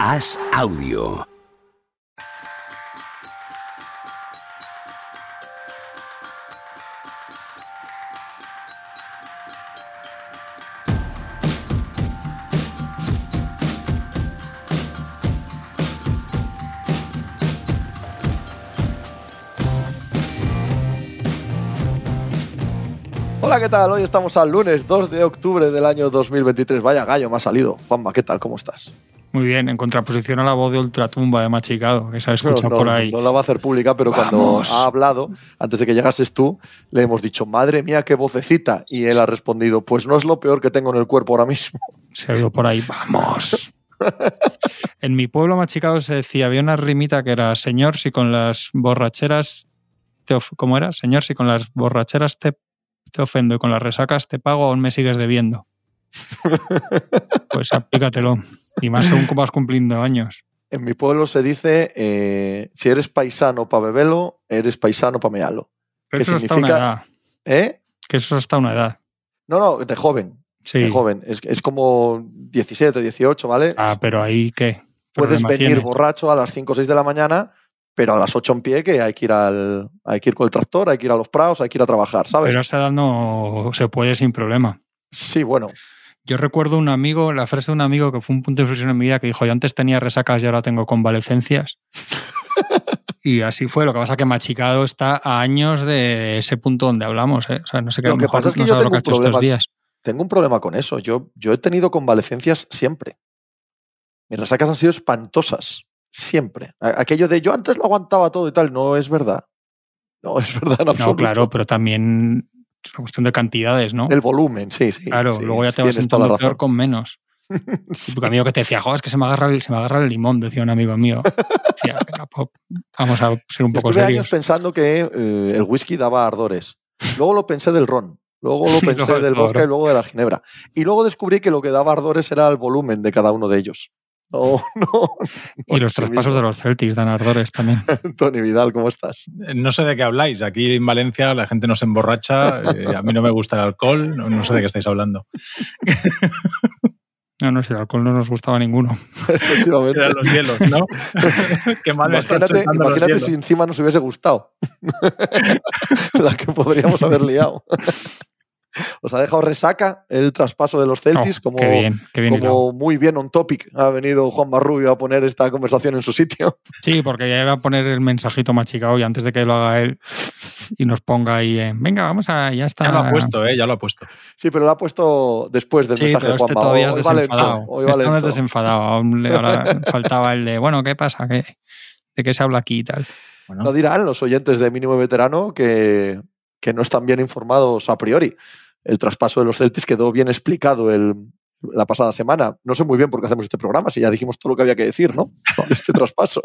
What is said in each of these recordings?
Haz audio. Hola, ¿qué tal? Hoy estamos al lunes 2 de octubre del año 2023. Vaya gallo, me ha salido. Juanma, ¿qué tal? ¿Cómo estás? Muy bien, en contraposición a la voz de Ultratumba de Machicado, que se ha escuchado no, por ahí. No la va a hacer pública, pero cuando ha hablado, antes de que llegases tú, le hemos dicho, madre mía, qué vocecita. Y él ha respondido, pues no es lo peor que tengo en el cuerpo ahora mismo. Se ha oído por ahí, vamos. en mi pueblo Machicado se decía, había una rimita que era, señor, si con las borracheras, te of- ¿cómo era? Señor, si con las borracheras te, te ofendo y con las resacas te pago, aún me sigues debiendo. Pues aplícatelo. Y más según vas cumpliendo años. En mi pueblo se dice, eh, si eres paisano para bebelo, eres paisano para mealo. Pero ¿Qué eso es hasta significa? una edad. ¿Eh? Que eso es hasta una edad. No, no, de joven. Sí. De joven. Es, es como 17, 18, ¿vale? Ah, pero ahí qué. Puedes venir tiene. borracho a las 5 o 6 de la mañana, pero a las 8 en pie que hay que ir al hay que ir con el tractor, hay que ir a los prados, hay que ir a trabajar, ¿sabes? Pero a esa edad no se puede sin problema. Sí, bueno. Yo recuerdo un amigo, la frase de un amigo que fue un punto de inflexión en mi vida que dijo, yo antes tenía resacas y ahora tengo convalecencias. y así fue. Lo que pasa que Machicado está a años de ese punto donde hablamos. ¿eh? O sea, no sé qué. Lo que mejor pasa es que no yo lo tengo que un hecho estos problema. días. Tengo un problema con eso. Yo, yo he tenido convalecencias siempre. Mis resacas han sido espantosas. Siempre. Aquello de yo antes lo aguantaba todo y tal, no es verdad. No es verdad en No, claro, pero también es una cuestión de cantidades, ¿no? El volumen, sí, sí. claro, sí, luego ya te vas razón. peor con menos. Sí. Tu amigo que te decía, joder, es que se me agarra el, se me agarra el limón, decía un amigo mío. Decía, "Venga, po, vamos a ser un poco Estuve serios. años pensando que eh, el whisky daba ardores. Luego lo pensé del ron. Luego lo pensé luego del vodka y luego de la ginebra. Y luego descubrí que lo que daba ardores era el volumen de cada uno de ellos. No, no. Y los traspasos de los Celtics dan ardores también. Tony Vidal, ¿cómo estás? No sé de qué habláis. Aquí en Valencia la gente no se emborracha. eh, a mí no me gusta el alcohol. No, no sé de qué estáis hablando. No, no, si el alcohol no nos gustaba a ninguno. Efectivamente. Eran los hielos, ¿no? qué mal Imagínate, imagínate si encima nos hubiese gustado. La que podríamos haber liado. Os ha dejado resaca el traspaso de los Celtics, Oh, como, qué bien, qué bien hilado. como muy bien on topic. Ha venido Juan Marrubio a poner esta conversación en su sitio. Sí, porque ya iba a poner el mensajito machicado y antes de que lo haga él y nos ponga ahí en, venga, vamos a, ya está. Ya lo ha puesto, ¿eh? Ya lo ha puesto. Sí, pero lo ha puesto después del Sí, mensaje pero de este Juanma. todavía es Hoy va lento, desenfadado. hoy va Este no es lento. desenfadado. Aún le- ahora faltaba el de, bueno, ¿qué pasa? ¿Qué, ¿De qué se habla aquí y tal? Bueno, No dirán los oyentes de Mínimo Veterano que, que no están bien informados a priori. El traspaso de los Celtics quedó bien explicado el, la pasada semana. No sé muy bien por qué hacemos este programa, si ya dijimos todo lo que había que decir, ¿no? Este traspaso.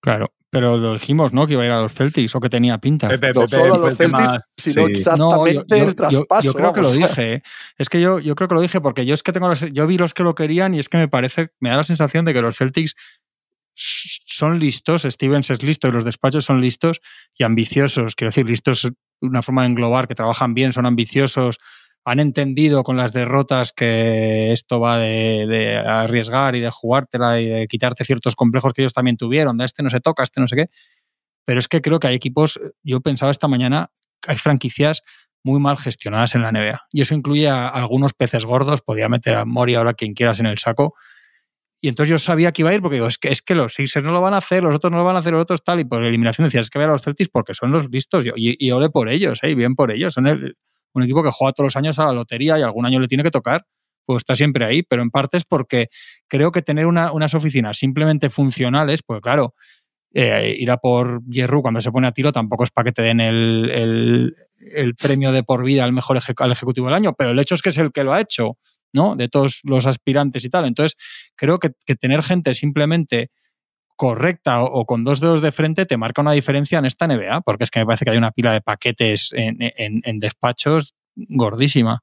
Claro, pero lo dijimos, ¿no? Que iba a ir a los Celtics o que tenía pinta. Pepe, No solo a los Celtics, sino sí. exactamente No, yo- yo- el traspaso. Yo, yo creo que lo dije. ¿eh? Es que yo, yo creo que lo dije porque yo es que tengo la se- yo vi los que lo querían y es que me parece, me da la sensación de que los Celtics son listos, Stevens es listo y los despachos son listos y ambiciosos. Quiero decir, listos una forma de englobar, que trabajan bien, son ambiciosos, han entendido con las derrotas que esto va de, arriesgar y de jugártela y de quitarte ciertos complejos que ellos también tuvieron, de este no se toca, este no sé qué. Pero es que creo que hay equipos, yo pensaba esta mañana, hay franquicias muy mal gestionadas en la NBA. Y eso incluye a algunos peces gordos, podía meter a Mori ahora quien quieras en el saco. Y entonces yo sabía que iba a ir porque digo, es que, es que los Sixers no lo van a hacer, los otros no lo van a hacer, los otros tal, y por eliminación decías, es que vean a los Celtics porque son los listos y, y, y ole por ellos, ¿eh? bien por ellos. Son el- un equipo que juega todos los años a la lotería y algún año le tiene que tocar, pues está siempre ahí, pero en parte es porque creo que tener una- unas oficinas simplemente funcionales, pues claro, eh, ir a por Hierro cuando se pone a tiro tampoco es para que te den el, el- premio de por vida al mejor al ejecutivo del año, pero el hecho es que es el que lo ha hecho, De todos los aspirantes y tal. Entonces, creo que, tener gente simplemente correcta o, con dos dedos de frente te marca una diferencia en esta NBA, porque es que me parece que hay una pila de paquetes en, en- en despachos gordísima.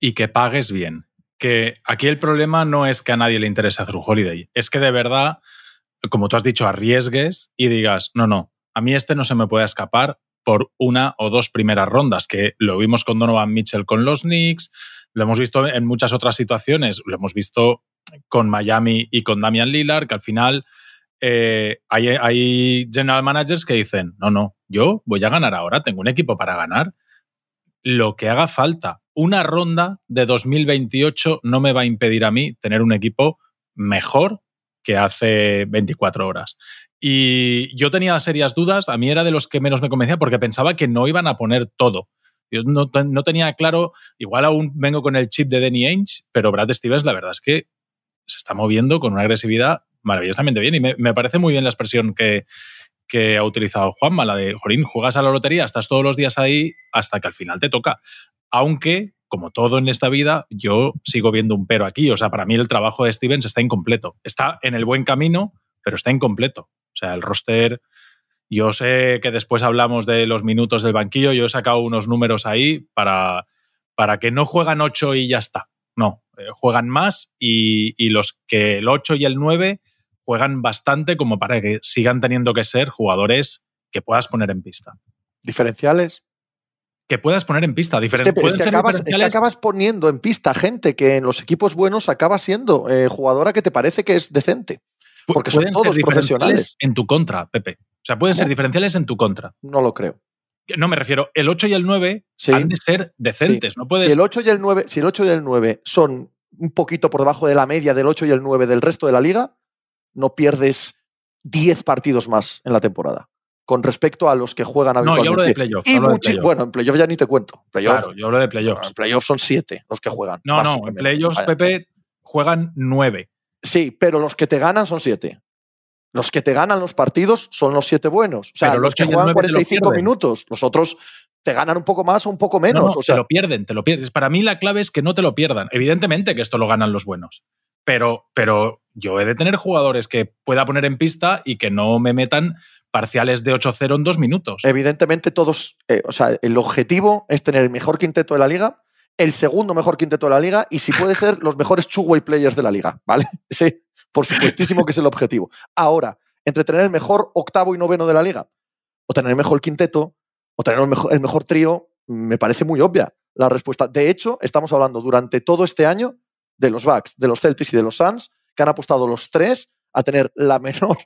y que pagues bien. Que aquí el problema no es que a nadie le interese hacer un holiday, es que de verdad, como tú has dicho, arriesgues y digas, no, no, a mí este no se me puede escapar por una o dos primeras rondas, que lo vimos con Donovan Mitchell con los Knicks, lo hemos visto en muchas otras situaciones, lo hemos visto con Miami y con Damian Lillard, que al final eh, hay, hay general managers que dicen, no, no, yo voy a ganar ahora, tengo un equipo para ganar. Lo que haga falta, una ronda de 2028 no me va a impedir a mí tener un equipo mejor que hace 24 horas. Y yo tenía serias dudas, a mí era de los que menos me convencía porque pensaba que no iban a poner todo. Yo no, tenía claro, igual aún vengo con el chip de Danny Ainge, pero Brad Stevens la verdad es que se está moviendo con una agresividad maravillosamente bien y me, parece muy bien la expresión que, que ha utilizado Juanma, la de, Jorín, juegas a la lotería, estás todos los días ahí hasta que al final te toca. Aunque, como todo en esta vida, yo sigo viendo un pero aquí. O sea, para mí el trabajo de Stevens está incompleto. Está en el buen camino, pero está incompleto. O sea, el roster, yo sé que después hablamos de los minutos del banquillo, yo he sacado unos números ahí para, para que no juegan 8 y ya está. No, eh, juegan más y, y, los que el 8 y el 9 juegan bastante como para que sigan teniendo que ser jugadores que puedas poner en pista. ¿Diferenciales? Que puedas poner en pista. Es que, acabas, poniendo en pista gente que en los equipos buenos acaba siendo eh, jugadora que te parece que es decente. Porque son todos profesionales. En tu contra, Pepe. O sea, pueden ser diferenciales en tu contra. No lo creo. No me refiero, el 8 y el 9 han de ser decentes. No puedes... si, el 8 y el 9, si el 8 y el 9 son un poquito por debajo de la media del 8 y el 9 del resto de la liga, no pierdes 10 partidos más en la temporada con respecto a los que juegan habitualmente. No, yo hablo de playoffs. Bueno, en playoffs ya ni te cuento. claro, yo hablo de playoffs. en playoffs son 7 los que juegan. No, no, en playoffs, Pepe, juegan 9. Sí, pero los que te ganan son 7. Los que te ganan los partidos son los 7 buenos. O sea, los, que juegan 45 minutos. Los otros te ganan un poco más o un poco menos. o sea, te lo pierden, te lo pierdes. Para mí la clave es que no te lo pierdan. Evidentemente que esto lo ganan los buenos. Pero, pero yo he de tener jugadores que pueda poner en pista y que no me metan parciales de 8-0 en dos minutos. Evidentemente, todos, eh, o sea, el objetivo es tener el mejor quinteto de la liga, el segundo mejor quinteto de la liga y si puede ser los mejores two-way players de la liga, ¿vale? Sí, por supuestísimo que es el objetivo. Ahora, entre tener el mejor octavo y noveno de la liga, o tener el mejor quinteto, o tener el mejor, trío, me parece muy obvia la respuesta. De hecho, estamos hablando durante todo este año de los Bucks, de los Celtics y de los Suns, que han apostado los tres a tener la menor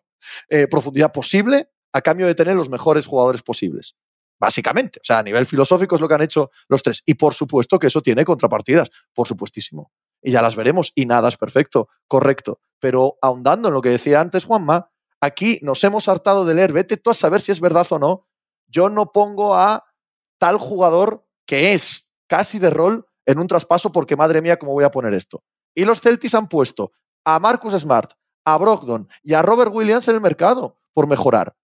eh, profundidad posible a cambio de tener los mejores jugadores posibles. Básicamente, o sea, a nivel filosófico es lo que han hecho los tres. Y por supuesto que eso tiene contrapartidas, por supuestísimo. Y ya las veremos y nada es perfecto, correcto. Pero ahondando en lo que decía antes Juanma, aquí nos hemos hartado de leer, vete tú a saber si es verdad o no, yo no pongo a tal jugador que es casi de rol en un traspaso porque madre mía, ¿cómo voy a poner esto? Y los Celtics han puesto a Marcus Smart, a Brogdon y a Robert Williams en el mercado por mejorar.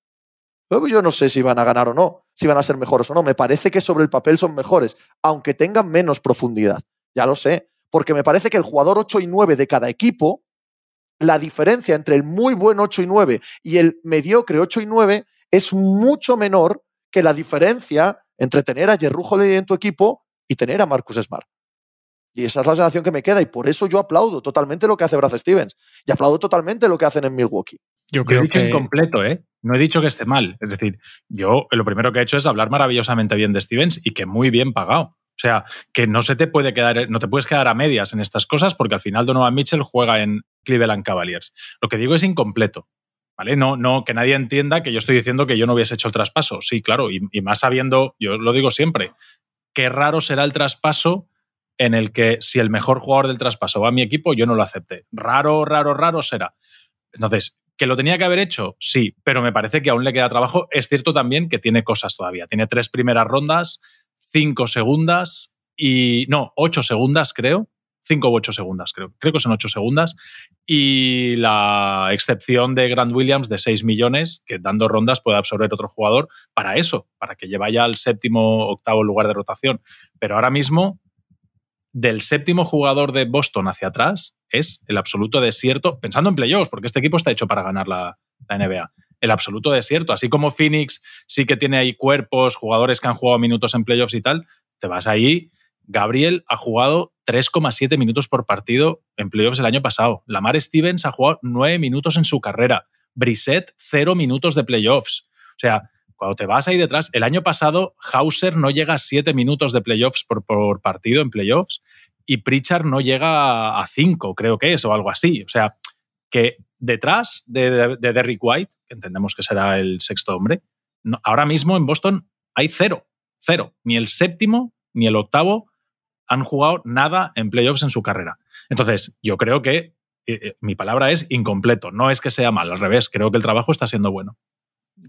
Luego yo no sé si van a ganar o no, si van a ser mejores o no. Me parece que sobre el papel son mejores, aunque tengan menos profundidad. Ya lo sé, porque me parece que el jugador 8 y 9 de cada equipo, la diferencia entre el muy buen 8 y 9 y el mediocre 8 y 9 es mucho menor que la diferencia entre tener a Jerry en tu equipo y tener a Marcus Smart. Y esa es la sensación que me queda y por eso yo aplaudo totalmente lo que hace Brad Stevens y aplaudo totalmente lo que hacen en Milwaukee. Yo creo que incompleto, ¿eh? No he dicho que esté mal. Es decir, yo lo primero que he hecho es hablar maravillosamente bien de Stevens y que muy bien pagado. O sea, que no se te puede quedar, no te puedes quedar a medias en estas cosas porque al final Donovan Mitchell juega en Cleveland Cavaliers. Lo que digo es incompleto. ¿Vale? No, no, que nadie entienda que yo estoy diciendo que yo no hubiese hecho el traspaso. Sí, claro, y, y más sabiendo, yo lo digo siempre, qué raro será el traspaso en el que si el mejor jugador del traspaso va a mi equipo, yo no lo acepté. Raro, raro, raro será. Entonces, ¿Que lo tenía que haber hecho? Sí, pero me parece que aún le queda trabajo. Es cierto también que tiene cosas todavía. Tiene tres primeras rondas, cinco segundas y. No, ocho segundas, creo. Cinco u ocho segundas, creo. Creo que son ocho segundas. Y la excepción de Grant Williams de seis millones, que dando rondas puede absorber otro jugador para eso, para que lleve ya al séptimo, octavo lugar de rotación. Pero ahora mismo del séptimo jugador de Boston hacia atrás es el absoluto desierto, pensando en playoffs, porque este equipo está hecho para ganar la, NBA. El absoluto desierto, así como Phoenix sí que tiene ahí cuerpos, jugadores que han jugado minutos en playoffs y tal, te vas ahí. Gabriel ha jugado 3,7 minutos por partido en playoffs el año pasado. Lamar Stevens ha jugado 9 minutos en su carrera. Brissett, 0 minutos de playoffs. O sea, cuando te vas ahí detrás, el año pasado Hauser no llega a 7 minutos de playoffs por, partido en playoffs y Pritchard no llega a 5, creo que es, o algo así. O sea, que detrás de, Derrick White, que entendemos que será el sexto hombre, ahora mismo en Boston hay cero, cero. Ni el séptimo ni el octavo han jugado nada en playoffs en su carrera. Entonces, yo creo que eh, eh, mi palabra es incompleto. No es que sea mal, al revés, creo que el trabajo está siendo bueno.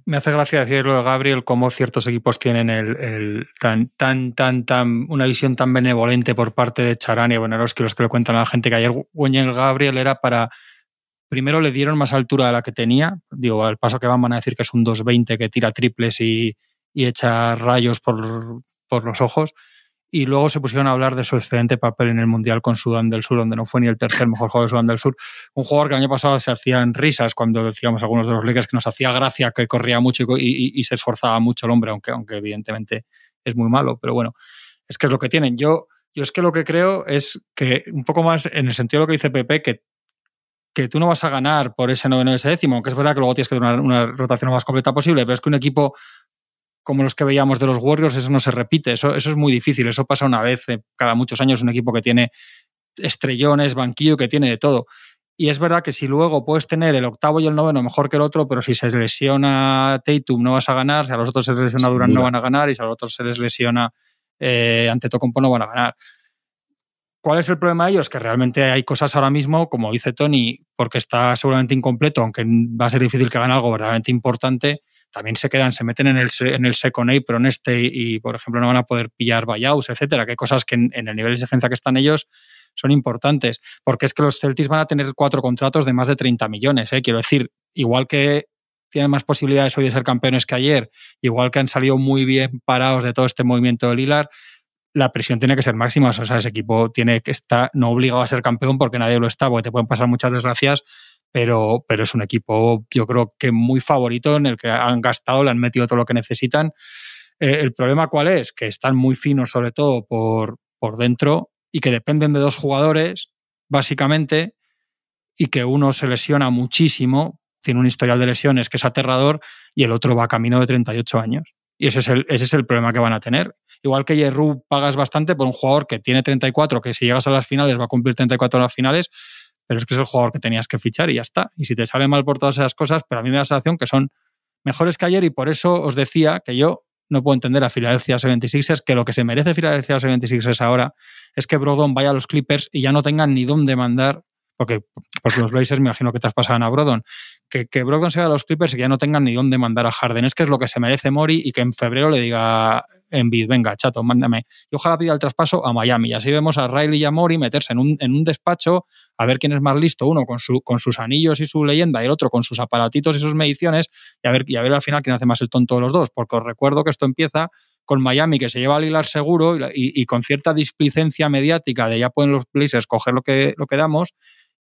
Me hace gracia decirlo de Gabriel, cómo ciertos equipos tienen el, tan, tan, tan, tan, una visión tan benevolente por parte de bueno, los que los que le cuentan a la gente que ayer Gabriel era para primero le dieron más altura de la que tenía. Digo, al paso que van van a decir que es un 220 que tira triples y, y echa rayos por, por, los ojos y luego se pusieron a hablar de su excelente papel en el Mundial con Sudán del Sur, donde no fue ni el tercer mejor jugador de Sudán del Sur. Un jugador que el año pasado se hacían risas cuando decíamos algunos de los Lakers que nos hacía gracia, que corría mucho y, se esforzaba mucho el hombre, aunque, aunque evidentemente es muy malo. Pero bueno, es que es lo que tienen. Yo, yo es que lo que creo es que un poco más en el sentido de lo que dice Pepe, que que tú no vas a ganar por ese noveno ese décimo, que es verdad que luego tienes que tener una, una rotación lo más completa posible, pero es que un equipo como los que veíamos de los Warriors, eso no se repite, eso, eso es muy difícil, eso pasa una vez cada muchos años, un equipo que tiene estrellones, banquillo, que tiene de todo. Y es verdad que si luego puedes tener el octavo y el noveno mejor que el otro, pero si se lesiona Tatum no vas a ganar, si a los otros se les lesiona Durant no van a ganar y si a los otros se les lesiona eh, ante Tocompo no van a ganar. ¿Cuál es el problema de ellos? Que realmente hay cosas ahora mismo, como dice Tony, porque está seguramente incompleto, aunque va a ser difícil que gane algo verdaderamente importante, también se quedan, se meten en el, en el second A, pero en este, y por ejemplo no van a poder pillar buyouts, etcétera, que cosas que en, el nivel de exigencia que están ellos son importantes, porque es que los Celtics van a tener cuatro contratos de más de 30 millones, ¿eh? quiero decir, igual que tienen más posibilidades hoy de ser campeones que ayer, igual que han salido muy bien parados de todo este movimiento de Lilar, la presión tiene que ser máxima. O sea, ese equipo tiene que estar no obligado a ser campeón porque nadie lo está, porque te pueden pasar muchas desgracias, pero, pero es un equipo, yo creo que muy favorito en el que han gastado, le han metido todo lo que necesitan. Eh, el problema cuál es? Que están muy finos, sobre todo por, por dentro, y que dependen de dos jugadores, básicamente, y que uno se lesiona muchísimo, tiene un historial de lesiones que es aterrador, y el otro va camino de 38 años. Y ese es el, ese es el problema que van a tener. Igual que Yerru pagas bastante por un jugador que tiene 34, que si llegas a las finales va a cumplir 34 en las finales, pero es que es el jugador que tenías que fichar y ya está. Y si te sale mal por todas esas cosas, pero a mí me da la sensación que son mejores que ayer y por eso os decía que yo no puedo entender a Philadelphia 76ers que lo que se merece Philadelphia 76ers ahora es que Brodon vaya a los Clippers y ya no tengan ni dónde mandar porque, porque los Blazers me imagino que traspasaban a Brodon, que, que Brogdon se a los Clippers y que ya no tengan ni dónde mandar a Harden. Es que es lo que se merece Mori y que en febrero le diga en bid, venga, chato, mándame. Y ojalá pida el traspaso a Miami. Y así vemos a Riley y a Mori meterse en un, en un despacho a ver quién es más listo, uno con, su, con sus anillos y su leyenda y el otro con sus aparatitos y sus mediciones y a ver, y a ver al final quién hace más el tonto de los dos. Porque os recuerdo que esto empieza con Miami, que se lleva al hilar seguro y, y, con cierta displicencia mediática de ya pueden los Blazers coger lo que, lo que damos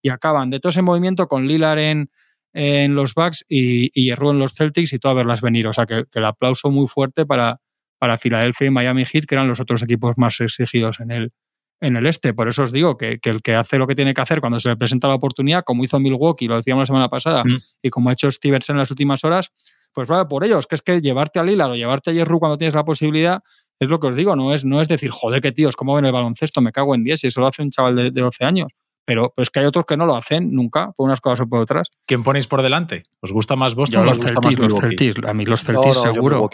y acaban de todo ese movimiento con Lilar en, en los Bucks y, y en los Celtics y todo a verlas venir. O sea que, el aplauso muy fuerte para, para Filadelfia y Miami Heat, que eran los otros equipos más exigidos en el, en el este. Por eso os digo que, el que hace lo que tiene que hacer cuando se le presenta la oportunidad, como hizo Milwaukee, lo decíamos la semana pasada, mm. y como ha hecho Stevens en las últimas horas, pues va por ellos, que es que llevarte a Lillard o llevarte a Jerry cuando tienes la posibilidad, es lo que os digo, no es, no es decir, joder, qué tíos, ¿cómo ven el baloncesto? Me cago en 10 y eso lo hace un chaval de, de 12 años pero, es que hay otros que no lo hacen nunca, por unas cosas o por otras. ¿Quién ponéis por delante? ¿Os gusta más Boston o os gusta más Los Celtics, a mí los Celtics seguro.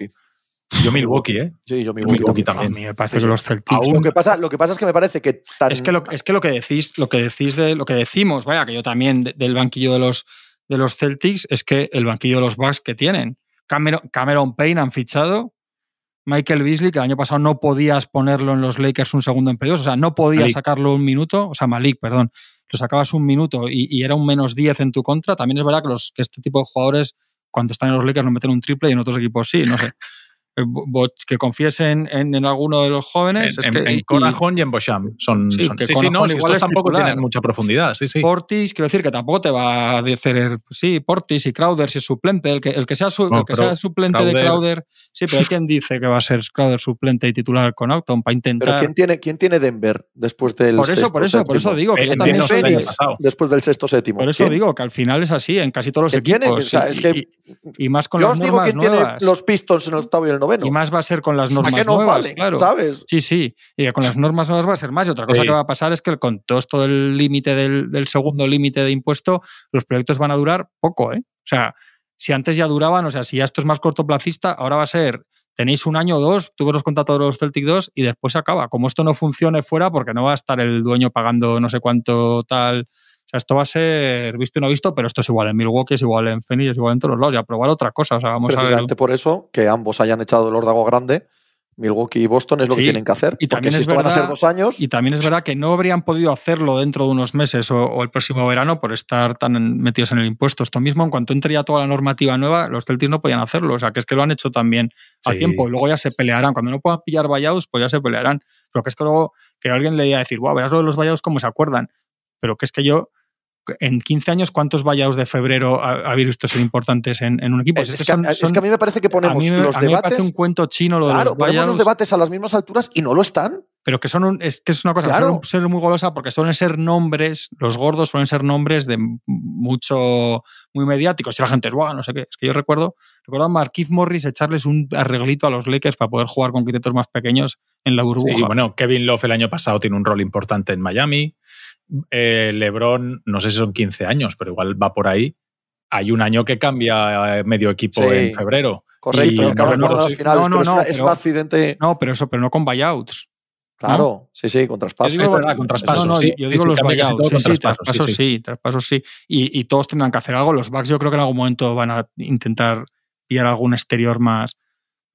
Yo Milwaukee. ¿eh? Sí, yo Milwaukee, también. A mí me parece que los Celtics. Lo, que pasa, lo que pasa es que me parece que es que lo, es que lo que decís, lo que decís de lo que decimos, vaya, que yo también del banquillo de los de los Celtics es que el banquillo de los Bucks que tienen. Cameron, Cameron Payne han fichado, Michael Beasley, que el año pasado no podías ponerlo en los Lakers un segundo en periodos, o sea, no podías sacarlo un minuto, o sea, Malik, perdón, lo sacabas un minuto y, era un menos 10 en tu contra. También es verdad que, los, que este tipo de jugadores, cuando están en los Lakers, no meten un triple y en otros equipos sí, no sé. Eh, que confiesen en, en, alguno de los jóvenes. En, es que, en Conajon y, en Bosham. Son, sí, son, sí, no, igual tampoco tienen mucha profundidad. Sí, sí. Portis, quiero decir que tampoco te va a hacer. Sí, Portis y Crowder si es suplente. El que, el que sea, su, el que sea suplente de Crowder. Sí, pero hay quien dice que va a ser Crowder suplente y titular con Auton para intentar. Pero ¿quién tiene, quién tiene Denver después del. Por eso, por eso, por eso digo que yo también. Después del sexto séptimo. Por eso digo que al final es así en casi todos los equipos. Tiene, o sea, es que, y, más con yo las os digo quién tiene los Pistons en el octavo y el noveno. Y más va a ser con las normas ¿A qué no nuevas, vale? claro. ¿Sabes? Sí, sí. Y con las normas nuevas va a ser más. Y otra cosa Sí. que va a pasar es que con todo esto del límite del, del segundo límite de impuesto, los proyectos van a durar poco, ¿eh? O sea, si antes ya duraban, o sea, si ya esto es más cortoplacista, ahora va a ser, tenéis un año o dos, tuve los contratos de los Celtic 2 y después se acaba. Como esto no funcione fuera, porque no va a estar el dueño pagando no sé cuánto tal. O sea, esto va a ser visto y no visto, pero esto es igual en Milwaukee, es igual en Phoenix, es igual en todos los lados. Y a probar otra cosa. O sea, vamos a ver. Precisamente por eso que ambos hayan echado el órdago grande, Milwaukee y Boston es lo que tienen que hacer. y también si es esto van a ser verdad- dos años, Y también es verdad que no habrían podido hacerlo dentro de unos meses o, o el próximo verano por estar tan metidos en el impuesto. Esto mismo, en cuanto entre ya toda la normativa nueva, los Celtics no podían hacerlo. O sea, que es que lo han hecho también a Sí. tiempo y luego ya se pelearán. Cuando no puedan pillar buyouts, pues ya se pelearán. Pero que es que luego que alguien le iba a decir, wow, verás lo de los buyouts, cómo se acuerdan. Pero que es que yo, en 15 años, ¿cuántos buyouts de febrero ha- habéis visto ser importantes en, en un equipo? es, es es que, son- es son- que a mí me parece que ponemos a mí, me- los a mí me debates. parece un cuento chino lo de Claro, los ponemos los debates a las mismas alturas y no lo están. Pero que son un- es que es una cosa, Claro. suelen ser muy golosa porque suelen ser nombres, los gordos suelen ser nombres de mucho, muy mediáticos. Y la gente es, "Buah, no sé qué. Es que yo recuerdo, recuerdo a Marquise Morris echarles un arreglito a los Lakers para poder jugar con quintetos más pequeños en la burbuja. Y bueno, Kevin Love el año pasado tiene un rol importante en Miami. Eh, LeBron, no sé si son 15 años, pero igual va por ahí. Hay un año que cambia eh, medio equipo Sí. en febrero. Correcto, Y no no, si- las finales, no, no, no, es pero- un accidente. No, pero eso, pero no con buyouts. Claro, sí, sí, con Yo traspaso. digo, Es verdad, con traspasos, no, no, sí, yo sí, digo sí, los buyouts. Sí, sí, traspasos, sí, traspasos sí, traspasos sí. Y, y todos tendrán que hacer algo. Los Bucks yo creo que en algún momento van a intentar pillar algún exterior más,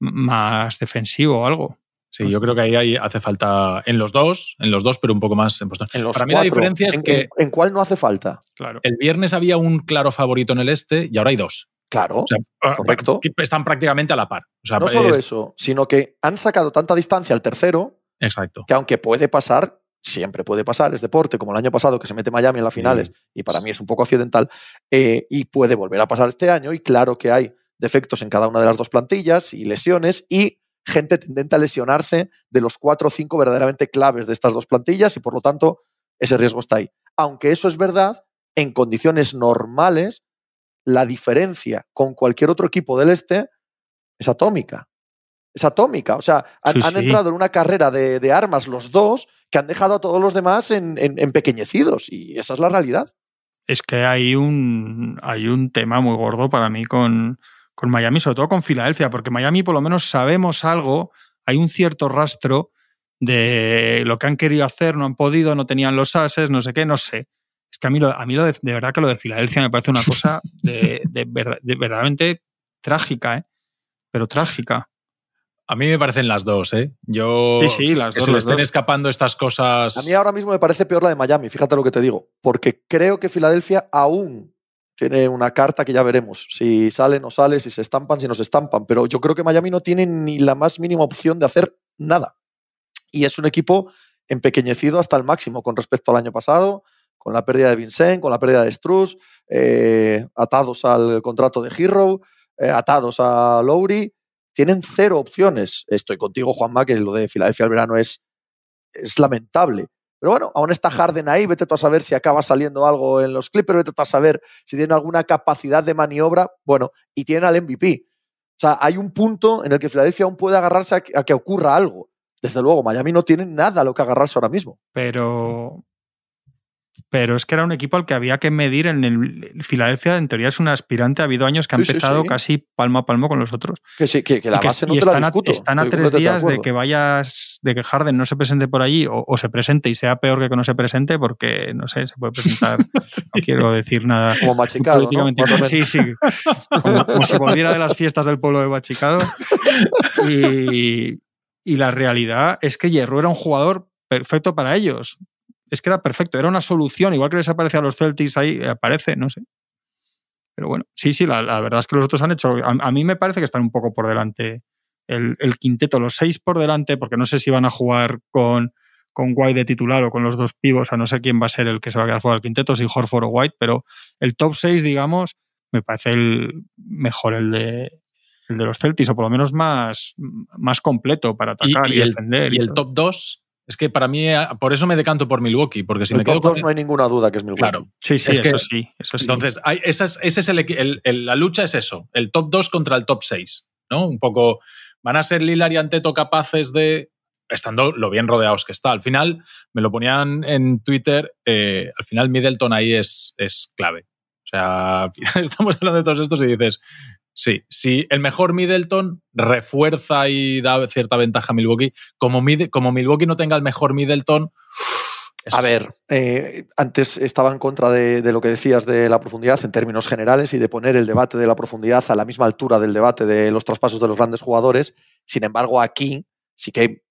más defensivo o algo. Sí, yo creo que ahí, ahí hace falta en los dos, en los dos, pero un poco más en Boston. En los Para mí la diferencia es ¿En, que en- en cuál no hace falta? Claro. el viernes había un claro favorito en el este y ahora hay dos. Claro. O sea, Correcto. que Están prácticamente a la par. O sea, no solo es- eso, sino que han sacado tanta distancia al tercero Exacto. que aunque puede pasar, siempre puede pasar, es deporte, como el año pasado que se mete Miami en las finales, y para mí es un poco accidental, eh, y puede volver a pasar este año, y claro que hay defectos en cada una de las dos plantillas y lesiones, y gente tendente a lesionarse de los cuatro o cinco verdaderamente claves de estas dos plantillas, y por lo tanto ese riesgo está ahí. Aunque eso es verdad, en condiciones normales, la diferencia con cualquier otro equipo del este es atómica. Es atómica. O sea, han, Sí, han sí. entrado en una carrera de, de armas los dos que han dejado a todos los demás en, en- empequeñecidos. Y esa es la realidad. Es que hay un, hay un tema muy gordo para mí con, con Miami, sobre todo con Filadelfia, porque Miami por lo menos sabemos algo, hay un cierto rastro de lo que han querido hacer, no han podido, no tenían los ases, no sé qué, no sé. Es que a mí, lo, a mí lo de, de verdad que lo de Filadelfia me parece una cosa de, de verdad- de verdaderamente trágica, ¿eh? pero trágica. A mí me parecen las dos, ¿eh? Yo. Sí, sí, las que dos, se le estén dos. escapando estas cosas. A mí ahora mismo me parece peor la de Miami, fíjate lo que te digo. Porque creo que Filadelfia aún tiene una carta que ya veremos. Si sale, no sale, si se estampan, si no se estampan. Pero yo creo que Miami no tiene ni la más mínima opción de hacer nada. Y es un equipo empequeñecido hasta el máximo con respecto al año pasado, con la pérdida de Vincent, con la pérdida de Struz, eh, atados al contrato de Hero, eh, atados a Lowry. Tienen cero opciones. Estoy contigo, Juanma, que lo de Filadelfia al verano es, es lamentable. Pero bueno, aún está Harden ahí, vete tú a saber si acaba saliendo algo en los Clippers, vete tú a saber si tiene alguna capacidad de maniobra. Bueno, y tienen al MVP. O sea, hay un punto en el que Filadelfia aún puede agarrarse a que ocurra algo. Desde luego, Miami no tiene nada a lo que agarrarse ahora mismo. pero pero es que era un equipo al que había que medir en el Filadelfia en teoría es un aspirante. Ha habido años que ha Sí, empezado sí. casi palmo a palmo con los otros. Que sí, que, que la Y que- base no y te la están, a, están a tres días de que vayas de que Harden no se presente por allí o, o se presente y sea peor que que no se presente porque no sé se puede presentar no quiero decir nada Como machicado, sí sí. Como, como si volviera de las fiestas del pueblo de Bachicado y, y la realidad es que Hierro era un jugador perfecto para ellos es que era perfecto era una solución igual que les aparece a los Celtics ahí eh, aparece no sé pero bueno sí sí la, la verdad es que los otros han hecho a, a mí me parece que están un poco por delante el, el quinteto los seis por delante porque no sé si van a jugar con con White de titular o con los dos pivos, a no sé quién va a ser el que se va a quedar fuera del quinteto, si Horford o White, pero el top 6, digamos, me parece el mejor el de, el de los Celtics, o por lo menos más, más completo para atacar y, el, defender. y el todo. top 2, es que para mí, eh, por eso me decanto por Milwaukee, porque si el me quedo top con. dos no hay ninguna duda que es Milwaukee. Claro. Sí, sí, es que- eso sí, eso sí. Entonces, hay, esa es, ese es el, equi- el- el- la lucha es eso, el top 2 contra el top 6, ¿no? Un poco, ¿Van a ser Lillard y Anteto capaces de estando lo bien rodeados que está. Al final, me lo ponían en Twitter, eh, al final Middleton ahí es, es clave. O sea, al final estamos hablando de todos estos y dices, sí, si el mejor Middleton refuerza y da cierta ventaja a Milwaukee, como, como Milwaukee no tenga el mejor Middleton... A ver, eh, antes estaba en contra de, de, lo que decías de la profundidad en términos generales y de poner el debate de la profundidad a la misma altura del debate de los traspasos de los grandes jugadores. Sin embargo, aquí sí que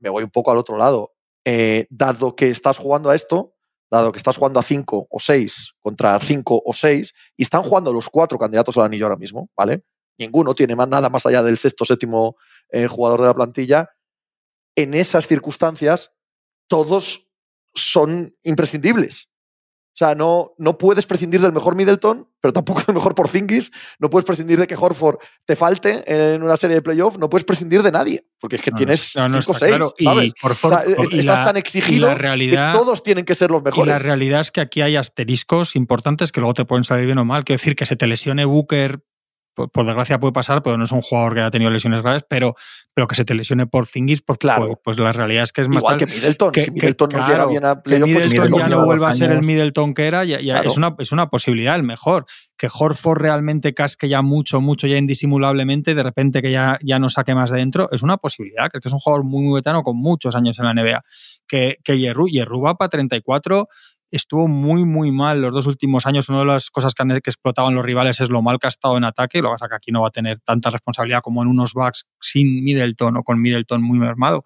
me voy un poco al otro lado. Eh, dado que estás jugando a esto, dado que estás jugando a 5 o 6 contra 5 o 6, y están jugando los cuatro candidatos al anillo ahora mismo, ¿vale? Ninguno tiene más, nada más allá del sexto, séptimo eh, jugador de la plantilla. En esas circunstancias, todos son imprescindibles. O sea, no, no puedes prescindir del mejor Middleton, pero tampoco del mejor Porzingis. No puedes prescindir de que Horford te falte en una serie de playoffs. No puedes prescindir de nadie, porque es que tienes 5 o 6, ¿sabes? Y, estás tan exigido que todos tienen que ser los mejores. Y la realidad es que aquí hay asteriscos importantes que luego te pueden salir bien o mal. Quiero decir que se te lesione Booker por, desgracia puede pasar, pero no es un jugador que haya tenido lesiones graves, pero, pero que se te lesione por Zingis, porque claro. pues, pues, la realidad es que es más Igual que Middleton, si Middleton no llega bien a playoff, pues Middleton ya no vuelva a ser el Middleton que era, ya, es, una, es una posibilidad, el mejor. Que Horford realmente casque ya mucho, mucho, ya indisimulablemente, de repente que ya, ya no saque más de dentro, es una posibilidad, que es que es un jugador muy, muy vetano con muchos años en la NBA. Que, que Yerru, Yerru va para 34 estuvo muy, muy mal los dos últimos años. Una de las cosas que, que explotaban los rivales es lo mal que ha estado en ataque. Lo que pasa que aquí no va a tener tanta responsabilidad como en unos backs sin Middleton o con Middleton muy mermado.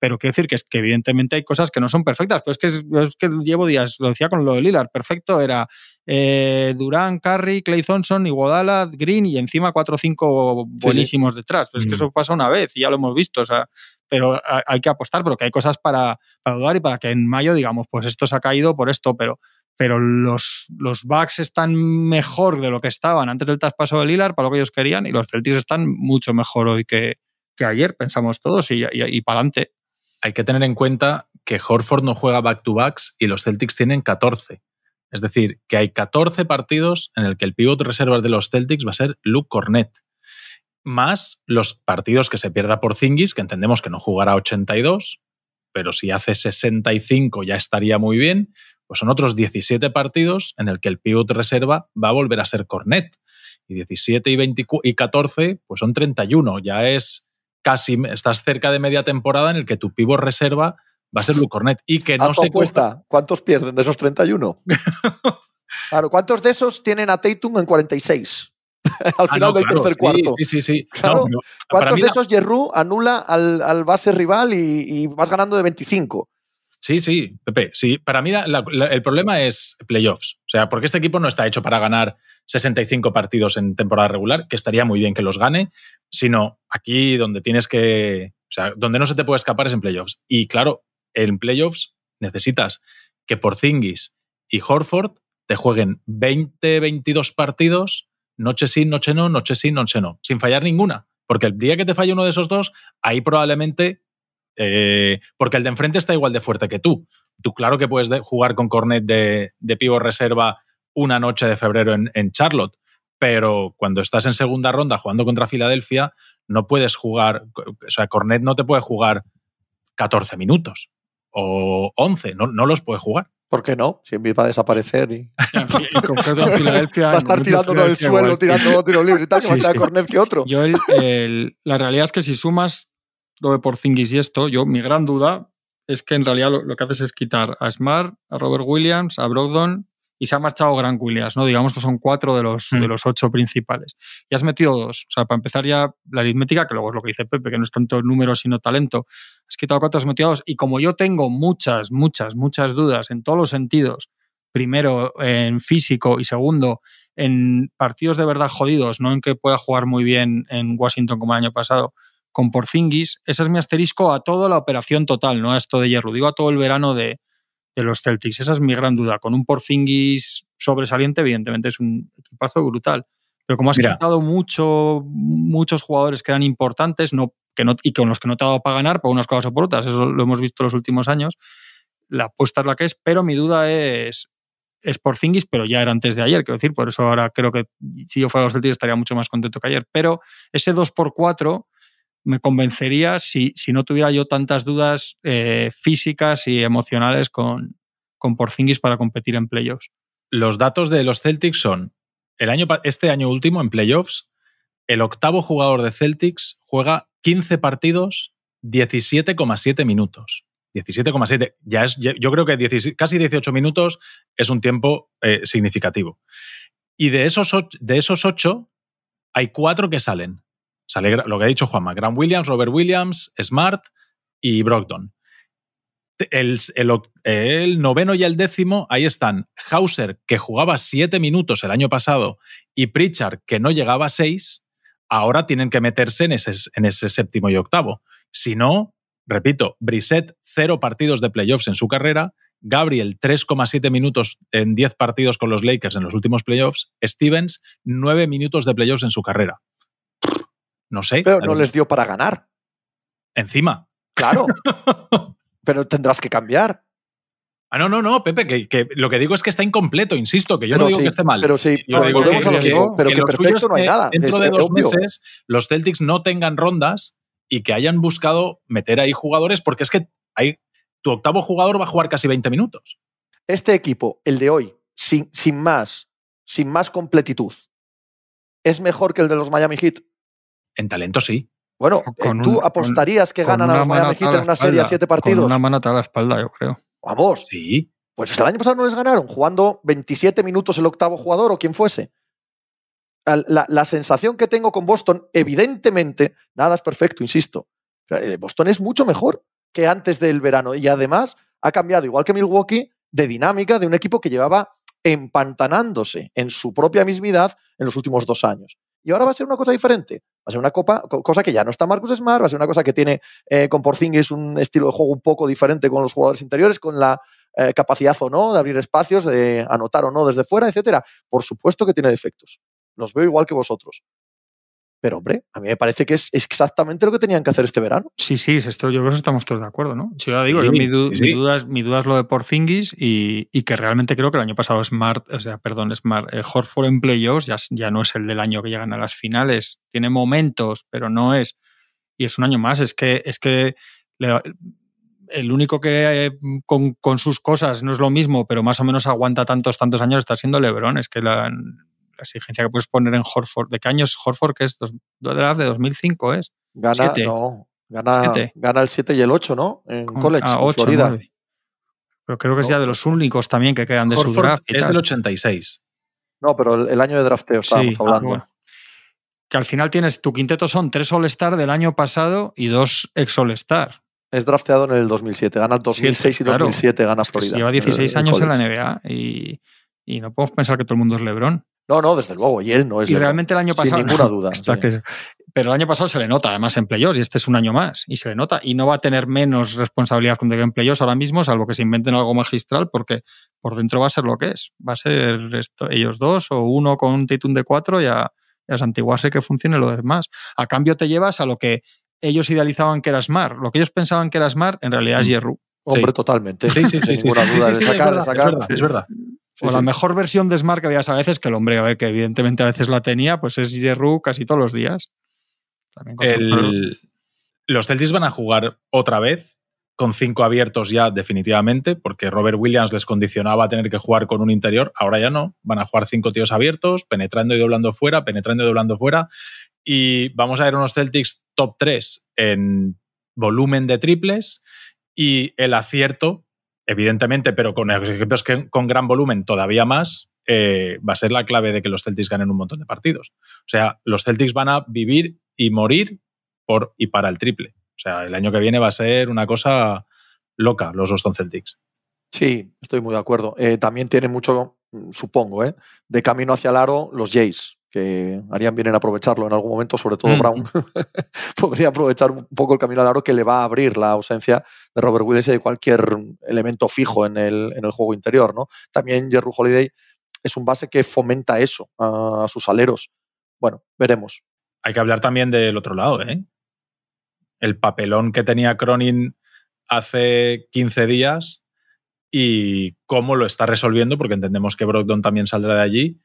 Pero quiero decir que, es que evidentemente hay cosas que no son perfectas. Pero es que, es que llevo días, lo decía con lo de Lillard, perfecto era eh, Durán, Curry, Clay Thompson, Iguodala, Green y encima cuatro o cinco buenísimos detrás. Pero es que mm. eso pasa una vez y ya lo hemos visto. O sea, pero hay que apostar, porque hay cosas para, dudar y para que en mayo digamos, pues esto se ha caído por esto, pero, pero los, los Bucks están mejor de lo que estaban antes del traspaso de Lilar para lo que ellos querían, y los Celtics están mucho mejor hoy que, que ayer, pensamos todos, y, y, para adelante. Hay que tener en cuenta que Horford no juega back-to-backs y los Celtics tienen 14. Es decir, que hay 14 partidos en el que el pivot reserva de los Celtics va a ser Luke Cornett más los partidos que se pierda por Zingis, que entendemos que no jugará 82, pero si hace 65 ya estaría muy bien, pues son otros 17 partidos en el que el pivot reserva va a volver a ser Cornet. Y 17 y, y 14, pues son 31. Ya es casi, estás cerca de media temporada en el que tu pivot reserva va a ser Luke Cornet. Y que no se cuesta. ¿Cuántos pierden de esos 31? claro, ¿cuántos de esos tienen a Tatum en 46? al ah, final del tercer cuarto. Sí, sí, sí. ¿Cuántos de esos Yerru anula al, base rival y, vas ganando de 25? Sí, sí, Pepe. Sí, para mí el problema es playoffs. O sea, porque este equipo no está hecho para ganar 65 partidos en temporada regular, que estaría muy bien que los gane, sino aquí donde tienes que. O sea, donde no se te puede escapar es en playoffs. Y claro, en playoffs necesitas que Porzingis y Horford te jueguen 20, 22 partidos noche sí, noche no, noche sí, noche no, sin fallar ninguna. Porque el día que te falle uno de esos dos, ahí probablemente. Eh, porque el de enfrente está igual de fuerte que tú. Tú, claro que puedes jugar con Cornet de, de pivo reserva una noche de febrero en, en, Charlotte, pero cuando estás en segunda ronda jugando contra Filadelfia, no puedes jugar. O sea, Cornet no te puede jugar 14 minutos o 11, no, no los puede jugar. ¿Por qué no? Si va a desaparecer y. va a estar tirando todo el suelo, tirando tiros libres y tal, que va a Cornet que otro. Yo la realidad es que si sumas lo de Porzingis y esto, yo mi gran duda es que en realidad lo, lo, que haces es quitar a Smart, a Robert Williams, a Brogdon y se ha marchado Grant Williams, ¿no? Digamos que son cuatro de los, de mm. los ocho principales. Y has metido dos. O sea, para empezar ya la aritmética, que luego es lo que dice Pepe, que no es tanto número sino talento. Has quitado cuatro, has metido dos. Y como yo tengo muchas, muchas, muchas dudas en todos los sentidos, primero en físico y segundo en partidos de verdad jodidos, no en que pueda jugar muy bien en Washington como el año pasado, con Porzingis, ese es mi asterisco a toda la operación total, no a esto de hierro, digo a todo el verano de, de los Celtics. Esa es mi gran duda. Con un Porzingis sobresaliente, evidentemente es un equipazo brutal. Pero como has quitado mucho, muchos jugadores que eran importantes no, que no, y con los que no te ha dado para ganar, por unas cosas o por otras, eso lo hemos visto los últimos años, la apuesta es la que es, pero mi duda es, es Porzingis, pero ya era antes de ayer, quiero decir, por eso ahora creo que si yo fuera los Celtics estaría mucho más contento que ayer. Pero ese 2x4 me convencería si, si no tuviera yo tantas dudas eh, físicas y emocionales con, con Porzingis para competir en playoffs. Los datos de los Celtics son, el año, este año último en playoffs, el octavo jugador de Celtics juega 15 partidos, 17,7 minutos. 17,7. Ya es, yo creo que casi 18 minutos es un tiempo eh, significativo. Y de esos, de esos 8, hay 4 que salen. Lo que ha dicho Juanma, Grant Williams, Robert Williams, Smart y Brogdon. El, noveno y el décimo, ahí están Hauser, que jugaba 7 minutos el año pasado, y Pritchard, que no llegaba a 6, ahora tienen que meterse en ese, en ese séptimo y octavo. Si no, repito, Brissett, cero partidos de playoffs en su carrera, Gabriel, 3,7 minutos en 10 partidos con los Lakers en los últimos playoffs, Stevens, 9 minutos de playoffs en su carrera. No sé. Pero no les dio para ganar. Encima. Claro. pero tendrás que cambiar. Ah, no, no, no, Pepe, que, lo que digo es que está incompleto, insisto, que yo no digo que esté mal. Pero sí, volvemos a lo mismo, pero que, perfecto no hay nada. Dentro de dos meses los Celtics no tengan rondas y que hayan buscado meter ahí jugadores, porque es que hay, tu octavo jugador va a jugar casi 20 minutos. Este equipo, el de hoy, sin, sin más, sin más completitud, ¿es mejor que el de los Miami Heat? En talento sí. Bueno, eh, ¿tú apostarías que ganan a los Miami Heat en una serie a siete partidos? Con una mano a la espalda, yo creo. Vamos. Sí. Pues el año pasado no les ganaron, jugando 27 minutos el octavo jugador o quien fuese. La, sensación que tengo con Boston, evidentemente, nada es perfecto, insisto. Eh, Boston es mucho mejor que antes del verano y además ha cambiado, igual que Milwaukee, de dinámica de un equipo que llevaba empantanándose en su propia mismidad en los últimos dos años. Y ahora va a ser una cosa diferente. Va a ser una copa, cosa que ya no está Marcus Smart, va a ser una cosa que tiene eh, con Porzingis un estilo de juego un poco diferente con los jugadores interiores, con la eh, capacidad o no de abrir espacios, de anotar o no desde fuera, etcétera. Por supuesto que tiene defectos. Los veo igual que vosotros. Pero, hombre, a mí me parece que es exactamente lo que tenían que hacer este verano. Sí, sí, esto, yo creo que estamos todos de acuerdo, ¿no? Si yo digo, mi, duda es, mi, duda es, lo de Porzingis y, y, que realmente creo que el año pasado Smart, o sea, perdón, Smart, eh, Horford en playoffs ya, ya no es el del año que llegan a las finales. Tiene momentos, pero no es. Y es un año más. Es que, es que el único que eh, con, con, sus cosas no es lo mismo, pero más o menos aguanta tantos, tantos años, está siendo LeBron. Es que la, exigencia que puedes poner en Horford. ¿De qué año es Horford? Que es dos, draft de 2005, ¿es? Gana, no, gana, gana el 7 y el 8, ¿no? En college, ah, en Florida. Pero creo que es ya de los únicos también que quedan de su draft. es del 86. No, pero el, año de drafteo estábamos ah, hablando. Que al final tienes, tu quinteto son tres All-Star del año pasado y dos ex All-Star. Es drafteado en el 2007, gana el 2006 y 2007, gana Florida. lleva 16 años en la NBA y, y, no podemos pensar que todo el mundo es LeBron. No, no, desde luego. Y él no es. Y realmente el año pasado. Sin ninguna duda. pero el año pasado se le nota, además, en playoffs, y este es un año más, y se le nota. Y no va a tener menos responsabilidad llegue en playoffs ahora mismo, salvo que se inventen algo magistral, porque por dentro va a ser lo que es. Va a ser ellos dos o uno con un Titum de cuatro y a, y a santiguarse que funcione lo demás. A cambio, te llevas a lo que ellos idealizaban que era Smart. Lo que ellos pensaban que era Smart, en realidad es mm. Yerru. Hombre, totalmente. Sí, sí, sí. Sin ninguna duda. Es verdad o la mejor versión de Smart que veías a veces, que el hombre, a ver, que evidentemente a veces la tenía, pues es Jerru casi todos los días. Los Celtics van a jugar otra vez con cinco abiertos ya definitivamente, porque Robert Williams les condicionaba a tener que jugar con un interior, ahora ya no, van a jugar cinco tíos abiertos, penetrando y doblando fuera, penetrando y doblando fuera, y vamos a ver unos Celtics top 3 en volumen de triples y el acierto evidentemente, pero con equipos que, con gran volumen todavía más, eh, va a ser la clave de que los Celtics ganen un montón de partidos. O sea, los Celtics van a vivir y morir por y para el triple. O sea, el año que viene va a ser una cosa loca los Boston Celtics. Sí, estoy muy de acuerdo. Eh, también tiene mucho, supongo, ¿eh? de camino hacia el aro los Jays que harían bien en aprovecharlo en algún momento, sobre todo mm. Brown, podría aprovechar un poco el camino al aro que le va a abrir la ausencia de Robert Williams y de cualquier elemento fijo en el, en el juego interior. ¿no? También Jerry Holiday es un base que fomenta eso a, sus aleros. Bueno, veremos. Hay que hablar también del otro lado, ¿eh? El papelón que tenía Cronin hace 15 días y cómo lo está resolviendo, porque entendemos que Brogdon también saldrá de allí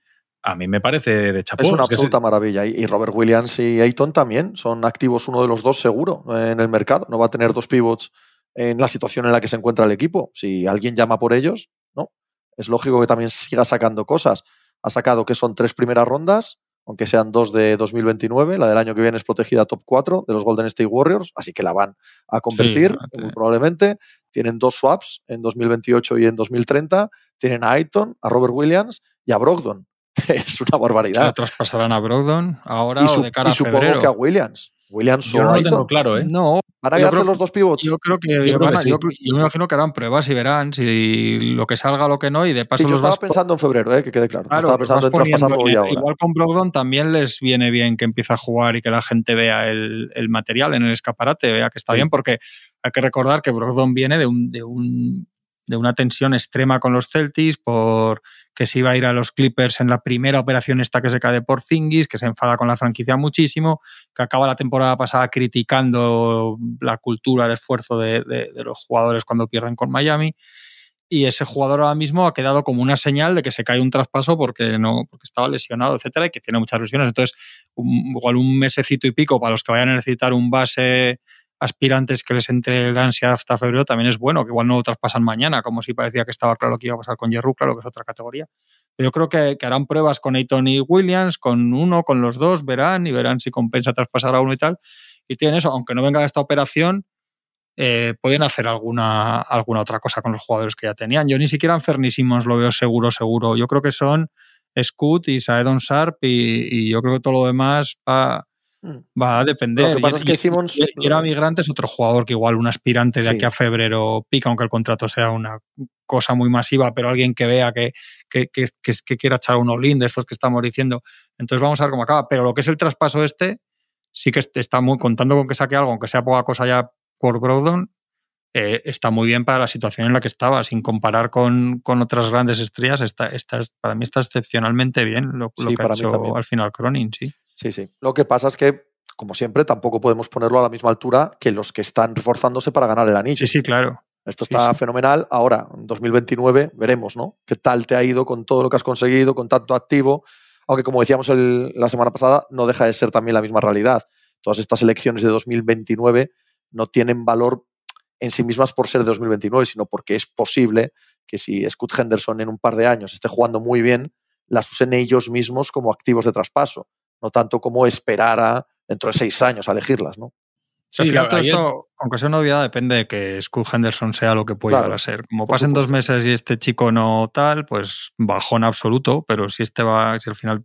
a mí me parece de chapó. Es una absoluta maravilla. Y Robert Williams y Ayton también son activos uno de los dos seguro en el mercado. No va a tener dos pivots en la situación en la que se encuentra el equipo. Si alguien llama por ellos, no. Es lógico que también siga sacando cosas. Ha sacado que son tres primeras rondas, aunque sean dos de 2029. La del año que viene es protegida top 4 de los Golden State Warriors, así que la van a convertir muy probablemente. Tienen dos swaps en 2028 y en 2030. Tienen a Ayton, a Robert Williams y a Brogdon es una barbaridad. traspasarán a Brogdon ahora o de cara y supongo que a Williams. Williams yo no lo tengo claro, ¿eh? No. ¿Van a quedarse los dos pivots? Yo creo que, yo, me imagino que harán pruebas y verán si lo que salga, lo que no, y de paso sí, yo estaba pensando en febrero, ¿eh? que quede claro. estaba pensando en traspasarlo hoy ahora. Igual con Brogdon también les viene bien que empiece a jugar y que la gente vea el, el material en el escaparate, vea que está bien, porque hay que recordar que Brogdon viene de un, de un de una tensión extrema con los Celtics por que se iba a ir a los Clippers en la primera operación esta que se cae por Zingis, que se enfada con la franquicia muchísimo, que acaba la temporada pasada criticando la cultura, el esfuerzo de, los jugadores cuando pierden con Miami. Y ese jugador ahora mismo ha quedado como una señal de que se cae un traspaso porque no porque estaba lesionado, etcétera, y que tiene muchas lesiones. Entonces, igual un mesecito y pico para los que vayan a necesitar un base aspirantes que les entre el ansia hasta febrero también es bueno, que igual no lo traspasan mañana, como si parecía que estaba claro que iba a pasar con Jerru, claro que es otra categoría. Yo creo que, harán pruebas con Ayton y Williams, con uno, con los dos, verán y verán si compensa traspasar a uno y tal. Y tienen eso, aunque no venga esta operación, eh, pueden hacer alguna, alguna otra cosa con los jugadores que ya tenían. Yo ni siquiera en lo veo seguro, seguro. Yo creo que son Scoot y Saedon Sharp y, yo creo que todo lo demás va. Va a depender. Lo que pasa es que Simmons. Y era migrante, es otro jugador que igual un aspirante de aquí a febrero pica, aunque el contrato sea una cosa muy masiva, pero alguien que vea que, que, que, que quiera echar un all de estos que estamos diciendo. Entonces vamos a ver cómo acaba. Pero lo que es el traspaso este, sí que está muy contando con que saque algo, aunque sea poca cosa ya por Brogdon, eh, está muy bien para la situación en la que estaba, sin comparar con, con otras grandes estrellas, está, está, para mí está excepcionalmente bien lo, que ha hecho al final Cronin, sí. Sí, sí. Lo que pasa es que, como siempre, tampoco podemos ponerlo a la misma altura que los que están reforzándose para ganar el anillo. Sí, sí, claro. Esto está fenomenal. Ahora, en 2029, veremos, ¿no? ¿Qué tal te ha ido con todo lo que has conseguido, con tanto activo? Aunque, como decíamos la semana pasada, no deja de ser también la misma realidad. Todas estas elecciones de 2029 no tienen valor en sí mismas por ser de 2029, sino porque es posible que si Scott Henderson en un par de años esté jugando muy bien, las usen ellos mismos como activos de traspaso no tanto como esperar a dentro de seis años a elegirlas, ¿no? Sí, todo esto, aunque sea una obviedad, depende de que Scoot Henderson sea lo que pueda llegar a ser. Como pasen dos meses y este chico no tal, pues bajón absoluto, pero si este va, si al final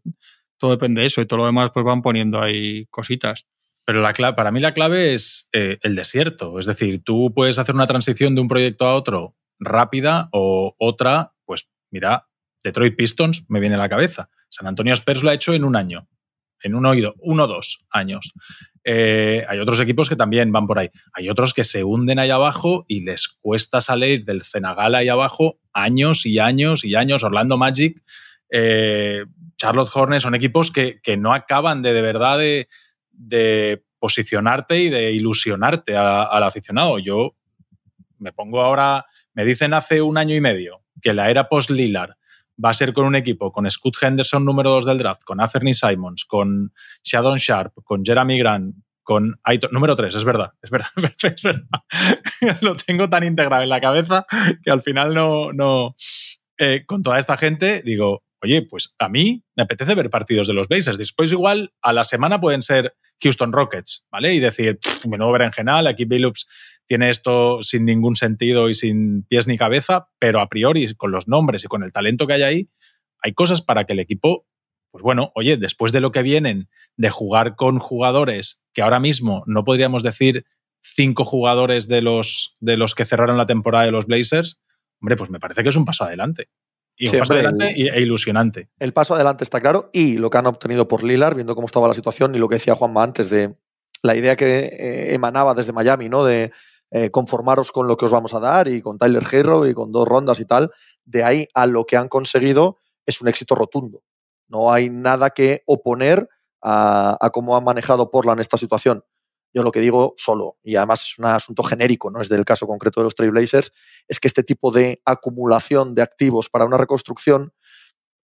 todo depende de eso y todo lo demás, pues van poniendo ahí cositas. Pero la clave, para mí la clave es eh, el desierto. Es decir, tú puedes hacer una transición de un proyecto a otro rápida o otra, pues mira, Detroit Pistons me viene a la cabeza. San Antonio Spurs lo ha hecho en un año en un oído, uno o dos años. Eh, hay otros equipos que también van por ahí. Hay otros que se hunden ahí abajo y les cuesta salir del Cenagal ahí abajo años y años y años. Orlando Magic, eh, Charlotte Hornets son equipos que, no acaban de de verdad de, posicionarte y de ilusionarte al aficionado. Yo me pongo ahora, me dicen hace un año y medio que la era post-Lillard va a ser con un equipo con Scott Henderson número 2 del draft, con Anthony Simons, con Shadon Sharp, con Jeremy Grant, con número 3, es verdad, es verdad, es verdad. Lo tengo tan integrado en la cabeza que al final no, no, eh, con toda esta gente digo, oye, pues a mí me apetece ver partidos de los Blazers. Después igual a la semana pueden ser Houston Rockets, ¿vale? Y decir, nuevo berenjenal, aquí Billups tiene esto sin ningún sentido y sin pies ni cabeza, pero a priori, con los nombres y con el talento que hay ahí, hay cosas para que el equipo, pues bueno, oye, después de lo que vienen de jugar con jugadores que ahora mismo no podríamos decir cinco jugadores de los, de los que cerraron la temporada de los Blazers, hombre, pues me parece que es un paso adelante. Y un paso adelante e ilusionante. El paso adelante está claro y lo que han obtenido por Lilar, viendo cómo estaba la situación y lo que decía Juanma antes de la idea que eh, emanaba desde Miami, ¿no? De eh, conformaros con lo que os vamos a dar y con Tyler Hero y con dos rondas y tal, de ahí a lo que han conseguido es un éxito rotundo. No hay nada que oponer a, cómo ha manejado Portland esta situación. Yo lo que digo solo, y además es un asunto genérico, no es del caso concreto de los Trailblazers, es que este tipo de acumulación de activos para una reconstrucción,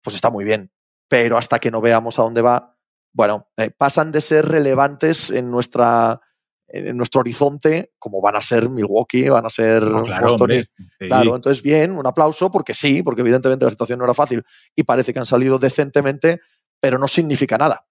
pues está muy bien. pero hasta que no veamos a dónde va, bueno, eh, pasan de ser relevantes en nuestra en nuestro horizonte, como van a ser Milwaukee, van a ser No, claro, Boston. hombre, y- sí. Claro, entonces bien, un aplauso, porque sí, porque evidentemente la situación no era fácil y parece que han salido decentemente, pero no significa nada.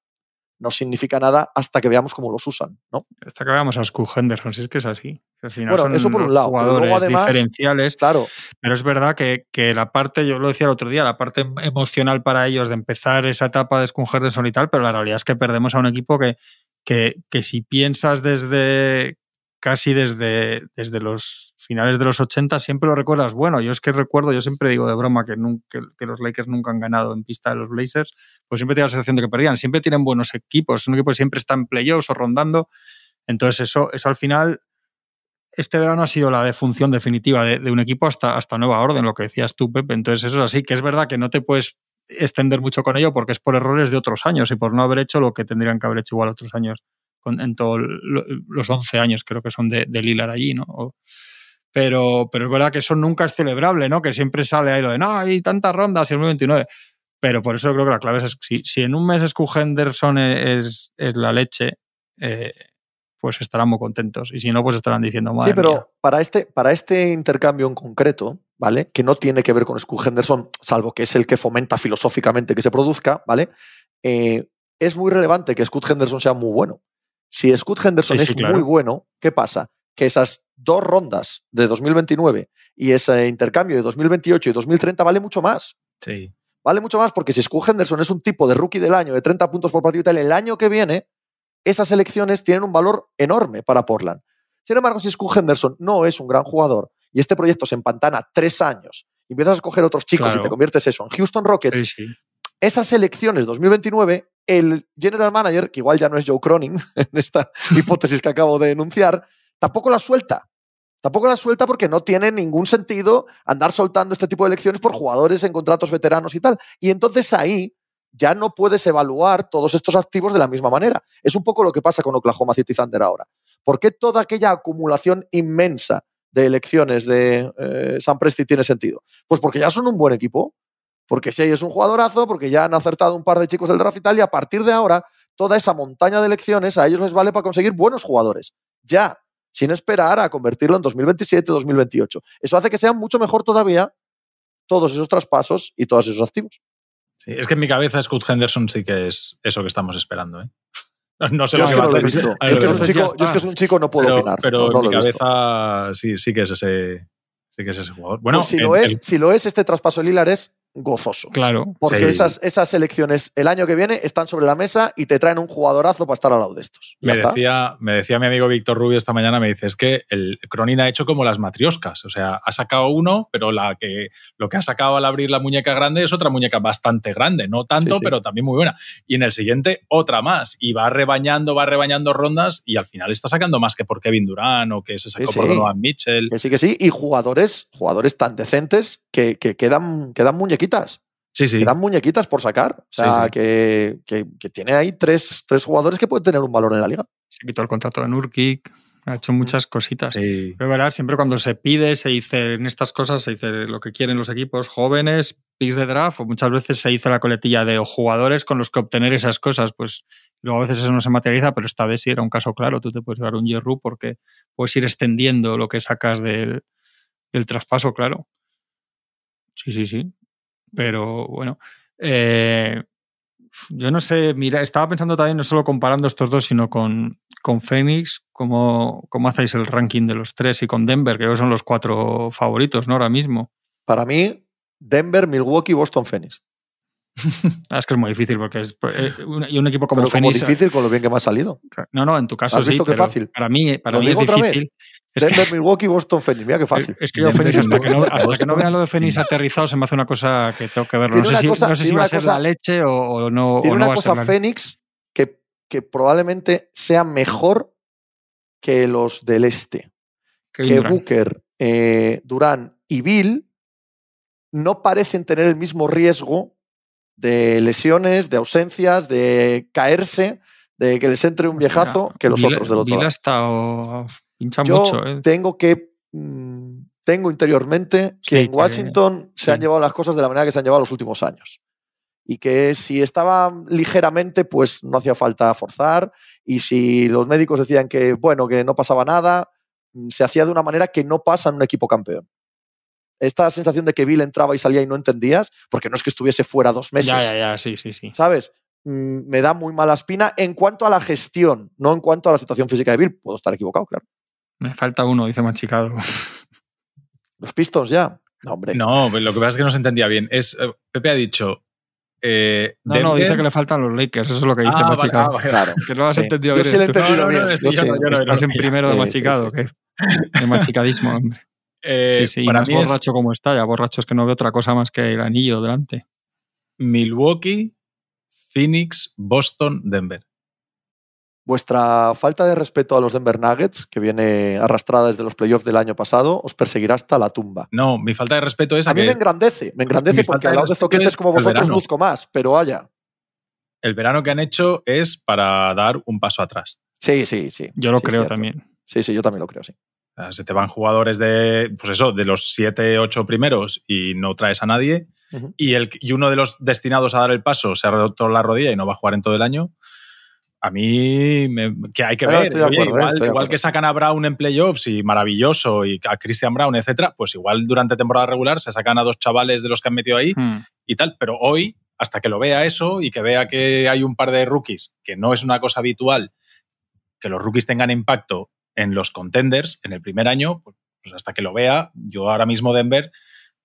No significa nada hasta que veamos cómo los usan, ¿no? Hasta que veamos a Scoot Henderson, si es que es así. Al final Bueno, son eso por un lado, luego jugadores además- diferenciales, Claro, pero es verdad que, que la parte, yo lo decía el otro día, la parte emocional para ellos de empezar esa etapa de Scoot Henderson y tal, pero la realidad es que perdemos a un equipo que, que, que si piensas desde casi desde, desde los finales de los 80 siempre lo recuerdas bueno. Yo es que recuerdo, yo siempre digo de broma que, que, los Lakers nunca han ganado en pista de los Blazers, pues siempre tengo la sensación de que perdían. Siempre tienen buenos equipos, un equipo siempre está en playoffs o rondando. Entonces eso, eso al final, este verano ha sido la defunción definitiva de, de un equipo hasta, hasta nueva orden, lo que decías tú, Pepe. Entonces eso es así, que es verdad que no te puedes extender mucho con ello porque es por errores de otros años y por no haber hecho lo que tendrían que haber hecho igual otros años con- en todos los 11 años creo que son de, de Lilar allí, ¿no? Pero, pero es verdad que eso nunca es celebrable, ¿no? Que siempre sale ahí lo de, no, hay tantas rondas y el 29. Pero por eso creo que la clave es, si, si en un mes Scoot Henderson es, es la leche, eh, pues estarán muy contentos. Y si no, pues estarán diciendo, madre sí, pero mía". para este, para este intercambio en concreto, ¿vale? Que no tiene que ver con Scoot Henderson, salvo que es el que fomenta filosóficamente que se produzca, ¿vale? Eh, es muy relevante que Scoot Henderson sea muy bueno. Si Scoot Henderson Sí, es claro. muy bueno, ¿qué pasa? Que esas dos rondas de 2029 y ese intercambio de 2028 y 2030 vale mucho más. Sí. Vale mucho más porque si Scoot Henderson es un tipo de rookie del año de 30 puntos por partido y tal, el año que viene, esas elecciones tienen un valor enorme para Portland. Sin embargo, si Scoot Henderson no es un gran jugador y este proyecto se empantana tres años, y empiezas a escoger otros chicos Claro. y te conviertes eso en Houston Rockets, Sí, sí. esas elecciones 2029, el general manager, que igual ya no es Joe Cronin en esta hipótesis que acabo de enunciar, tampoco la suelta. Tampoco la suelta porque no tiene ningún sentido andar soltando este tipo de elecciones por jugadores en contratos veteranos y tal. Y entonces ahí ya no puedes evaluar todos estos activos de la misma manera. Es un poco lo que pasa con Oklahoma City Thunder ahora. ¿Por qué toda aquella acumulación inmensa de elecciones de eh, San Presti tiene sentido? Pues porque ya son un buen equipo, porque Shea es un jugadorazo, porque ya han acertado un par de chicos del draft y tal, y a partir de ahora, toda esa montaña de elecciones a ellos les vale para conseguir buenos jugadores. Ya, sin esperar a convertirlo en 2027, 2028. Eso hace que sea mucho mejor todavía todos esos traspasos y todos esos activos. Sí, es que en mi cabeza Scott Henderson sí que es eso que estamos esperando. ¿eh? No, sé Yo lo es que que va no a hacer. visto. a Yo es que es un chico- yo es que es un chico, no puedo pero, opinar. pero no, no en mi cabeza sí, sí que es ese, sí que es ese jugador. Bueno, Pues si, en- lo es, el- si lo es, este traspaso de Lilar es gozoso. Claro. Porque Sí. esas, esas elecciones el año que viene están sobre la mesa y te traen un jugadorazo para estar al lado de estos. Me, decía, me decía mi amigo Víctor Rubio esta mañana, me dice, es que el Cronin ha hecho como las matrioscas. O sea, ha sacado uno, pero la que, lo que ha sacado al abrir la muñeca grande es otra muñeca bastante grande. No tanto, Sí, sí. pero también muy buena. Y en el siguiente, otra más. Y va rebañando, va rebañando rondas y al final está sacando más que por Kevin Durant o que se sacó Sí, por sí. Donovan Mitchell. Que sí, que sí. Y jugadores, jugadores tan decentes que, que quedan, quedan muñequitas. Sí, sí. Quedan muñequitas por sacar. O sea, Sí, sí. Que, que- que tiene ahí tres, tres jugadores que pueden tener un valor en la liga. Se quitó el contrato de Nurkic, ha hecho muchas cositas. Sí. Pero verás, siempre cuando se pide, se dice en estas cosas, se dice lo que quieren los equipos jóvenes, picks de draft, o muchas veces se dice la coletilla de jugadores con los que obtener esas cosas. Pues luego a veces eso no se materializa, pero esta vez sí era un caso claro. Tú te puedes dar un Yerru porque puedes ir extendiendo lo que sacas del, del traspaso, claro. Sí, sí, sí. Pero bueno. eh, yo no sé, mira, estaba pensando también no solo comparando estos dos, sino con, con Phoenix, cómo, cómo hacéis el ranking de los tres y con Denver, que que son los cuatro favoritos, ¿no? Ahora mismo. Para mí, Denver, Milwaukee, Boston, Phoenix. Ah, es que es muy difícil porque es, eh, un- y un equipo como Pero como Phoenix. difícil con lo bien que me ha salido. No, no, en tu caso ¿Has sí, visto qué pero fácil? Para mí, para ¿Lo mí es otra vez? Es que, Denver, Milwaukee, Boston, Phoenix. Mira qué fácil. es que yo Denver Phoenix, hasta que, no, hasta que no vea lo de Phoenix aterrizado, se me hace una cosa que tengo que verlo. No sé si, cosa- no sé si tiene va a ser cosa- la leche o, o no, Tiene o no una va a ser cosa la Phoenix que, que probablemente sea mejor que los del este. Kevin que Durant. Booker, eh, Durán y Bill no parecen tener el mismo riesgo de lesiones, de ausencias, de caerse, de que les entre un viejazo que los Bill- otros del otro Bill ha lado. estado pincha Yo mucho, ¿eh? tengo que mm, tengo interiormente que Sí, en que- Washington se sí. han llevado las cosas de la manera que se han llevado los últimos años. y que si estaba ligeramente, pues no hacía falta forzar y si los médicos decían que, bueno, que no pasaba nada, mm, se hacía de una manera que no pasa en un equipo campeón. Esta sensación de que Bill entraba y salía y no entendías, porque no es que estuviese fuera dos meses. Ya, ya, ya, sí, sí, sí. ¿Sabes? Mm, me da muy mala espina en cuanto a la gestión, no en cuanto a la situación física de Bill. Puedo estar equivocado, claro. Me falta uno, dice Machicado. Los Pistons ya. No, hombre. No, lo que pasa es que no se entendía bien. Es, eh, Pepe ha dicho. Eh, No, no, dice que le faltan los Lakers, eso es lo que dice Ah, vale, Machicado. ah, vale. Claro. Que no lo has Sí. entendido Yo bien. sí lo he entendido No, no, bien. Estás en primero de sí, machicado. De machicadismo, hombre. eh, Sí, sí, y más mí es borracho como está, ya borracho es que no ve otra cosa más que el anillo delante. Milwaukee, Phoenix, Boston, Denver. Vuestra falta de respeto a los Denver Nuggets, que viene arrastrada desde los playoffs del año pasado, os perseguirá hasta la tumba. No, mi falta de respeto es a, A mí que me engrandece, me engrandece Mi porque al de lado de zoquetes es como vosotros luzco más, pero vaya. el verano que han hecho es para dar un paso atrás. Sí, sí, sí. Yo lo Sí, creo también. Sí, sí, yo también lo creo, sí. Se te van jugadores de, pues eso, de los 7, 8 primeros y no traes a nadie. Y, el, y uno de los destinados a dar el paso se ha roto la rodilla y no va a jugar en todo el año. A mí, me- que hay que ver. Oye, acuerdo, igual, igual que sacan a Brown en playoffs y maravilloso, y a Christian Brown, etcétera, pues igual durante temporada regular se sacan a dos chavales de los que han metido ahí Hmm. y tal. Pero hoy, hasta que lo vea eso y que vea que hay un par de rookies, que no es una cosa habitual, que los rookies tengan impacto en los contenders en el primer año, pues pues hasta que lo vea, yo ahora mismo Denver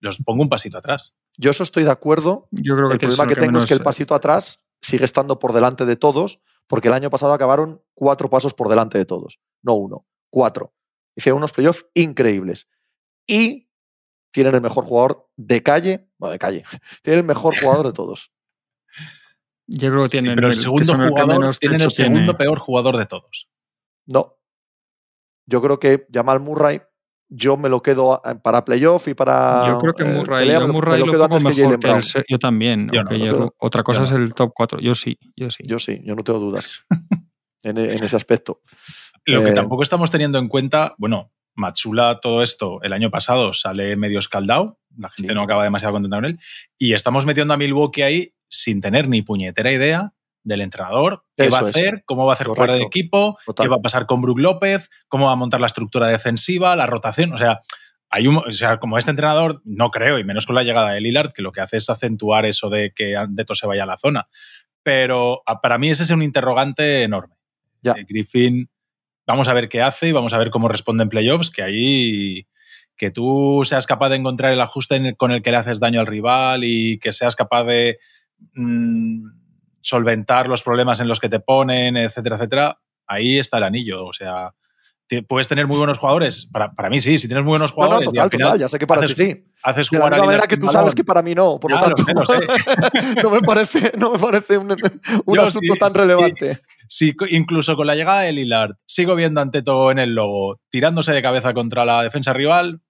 los pongo un pasito atrás. Yo eso estoy de acuerdo. Yo creo que El problema que tengo menos, es que el pasito atrás sigue estando por delante de todos, porque el año pasado acabaron cuatro pasos por delante de todos. No uno, cuatro. Hicieron unos playoffs increíbles. Y tienen el mejor jugador de calle, bueno, de calle, tienen el mejor jugador de todos. Yo creo que Sí, tienen pero el segundo el jugador, menos tienen techo el segundo tiene. peor jugador de todos. No. Yo creo que Jamal Murray, yo me lo quedo a- para playoff y para. Yo creo que eh, Murray, pelea, yo lo- Murray me lo, quedo pongo antes que que el Yo también. Yo no, yo- otra cosa Yo es el top 4. Yo sí, yo sí. Yo sí, yo no tengo dudas en, e- en ese aspecto. Lo que Eh, tampoco estamos teniendo en cuenta, bueno, Matsula, todo esto el año pasado sale medio escaldado, la gente Sí. no acaba demasiado contenta con él, y estamos metiendo a Milwaukee ahí sin tener ni puñetera idea del entrenador, qué Eso va a es. hacer, cómo va a hacer jugar el equipo, Total. qué va a pasar con Brook López, cómo va a montar la estructura defensiva, la rotación, o sea, hay un, o sea, como este entrenador, no creo, y menos con la llegada de Lillard, que lo que hace es acentuar eso de que Andeto se vaya a la zona. Pero a- para mí ese es un interrogante enorme. Ya. Eh, Griffin, vamos a ver qué hace y vamos a ver cómo responde en playoffs, que ahí que tú seas capaz de encontrar el ajuste con el que le haces daño al rival y que seas capaz de mm, solventar los problemas en los que te ponen, etcétera, etcétera, ahí está el anillo. O sea, te- puedes tener muy buenos jugadores. Para, para mí sí, si tienes muy buenos No, no, jugadores y total, al final total. Ya sé que para haces- ti sí. haces De la jugar a misma manera que tú sabes que para mí no. Por lo tanto, sé, lo sé. no me parece, no me parece un, un Yo asunto sí, tan sí. relevante. Sí, incluso con la llegada de Lillard, sigo viendo ante todo en el logo, tirándose de cabeza contra la defensa rival,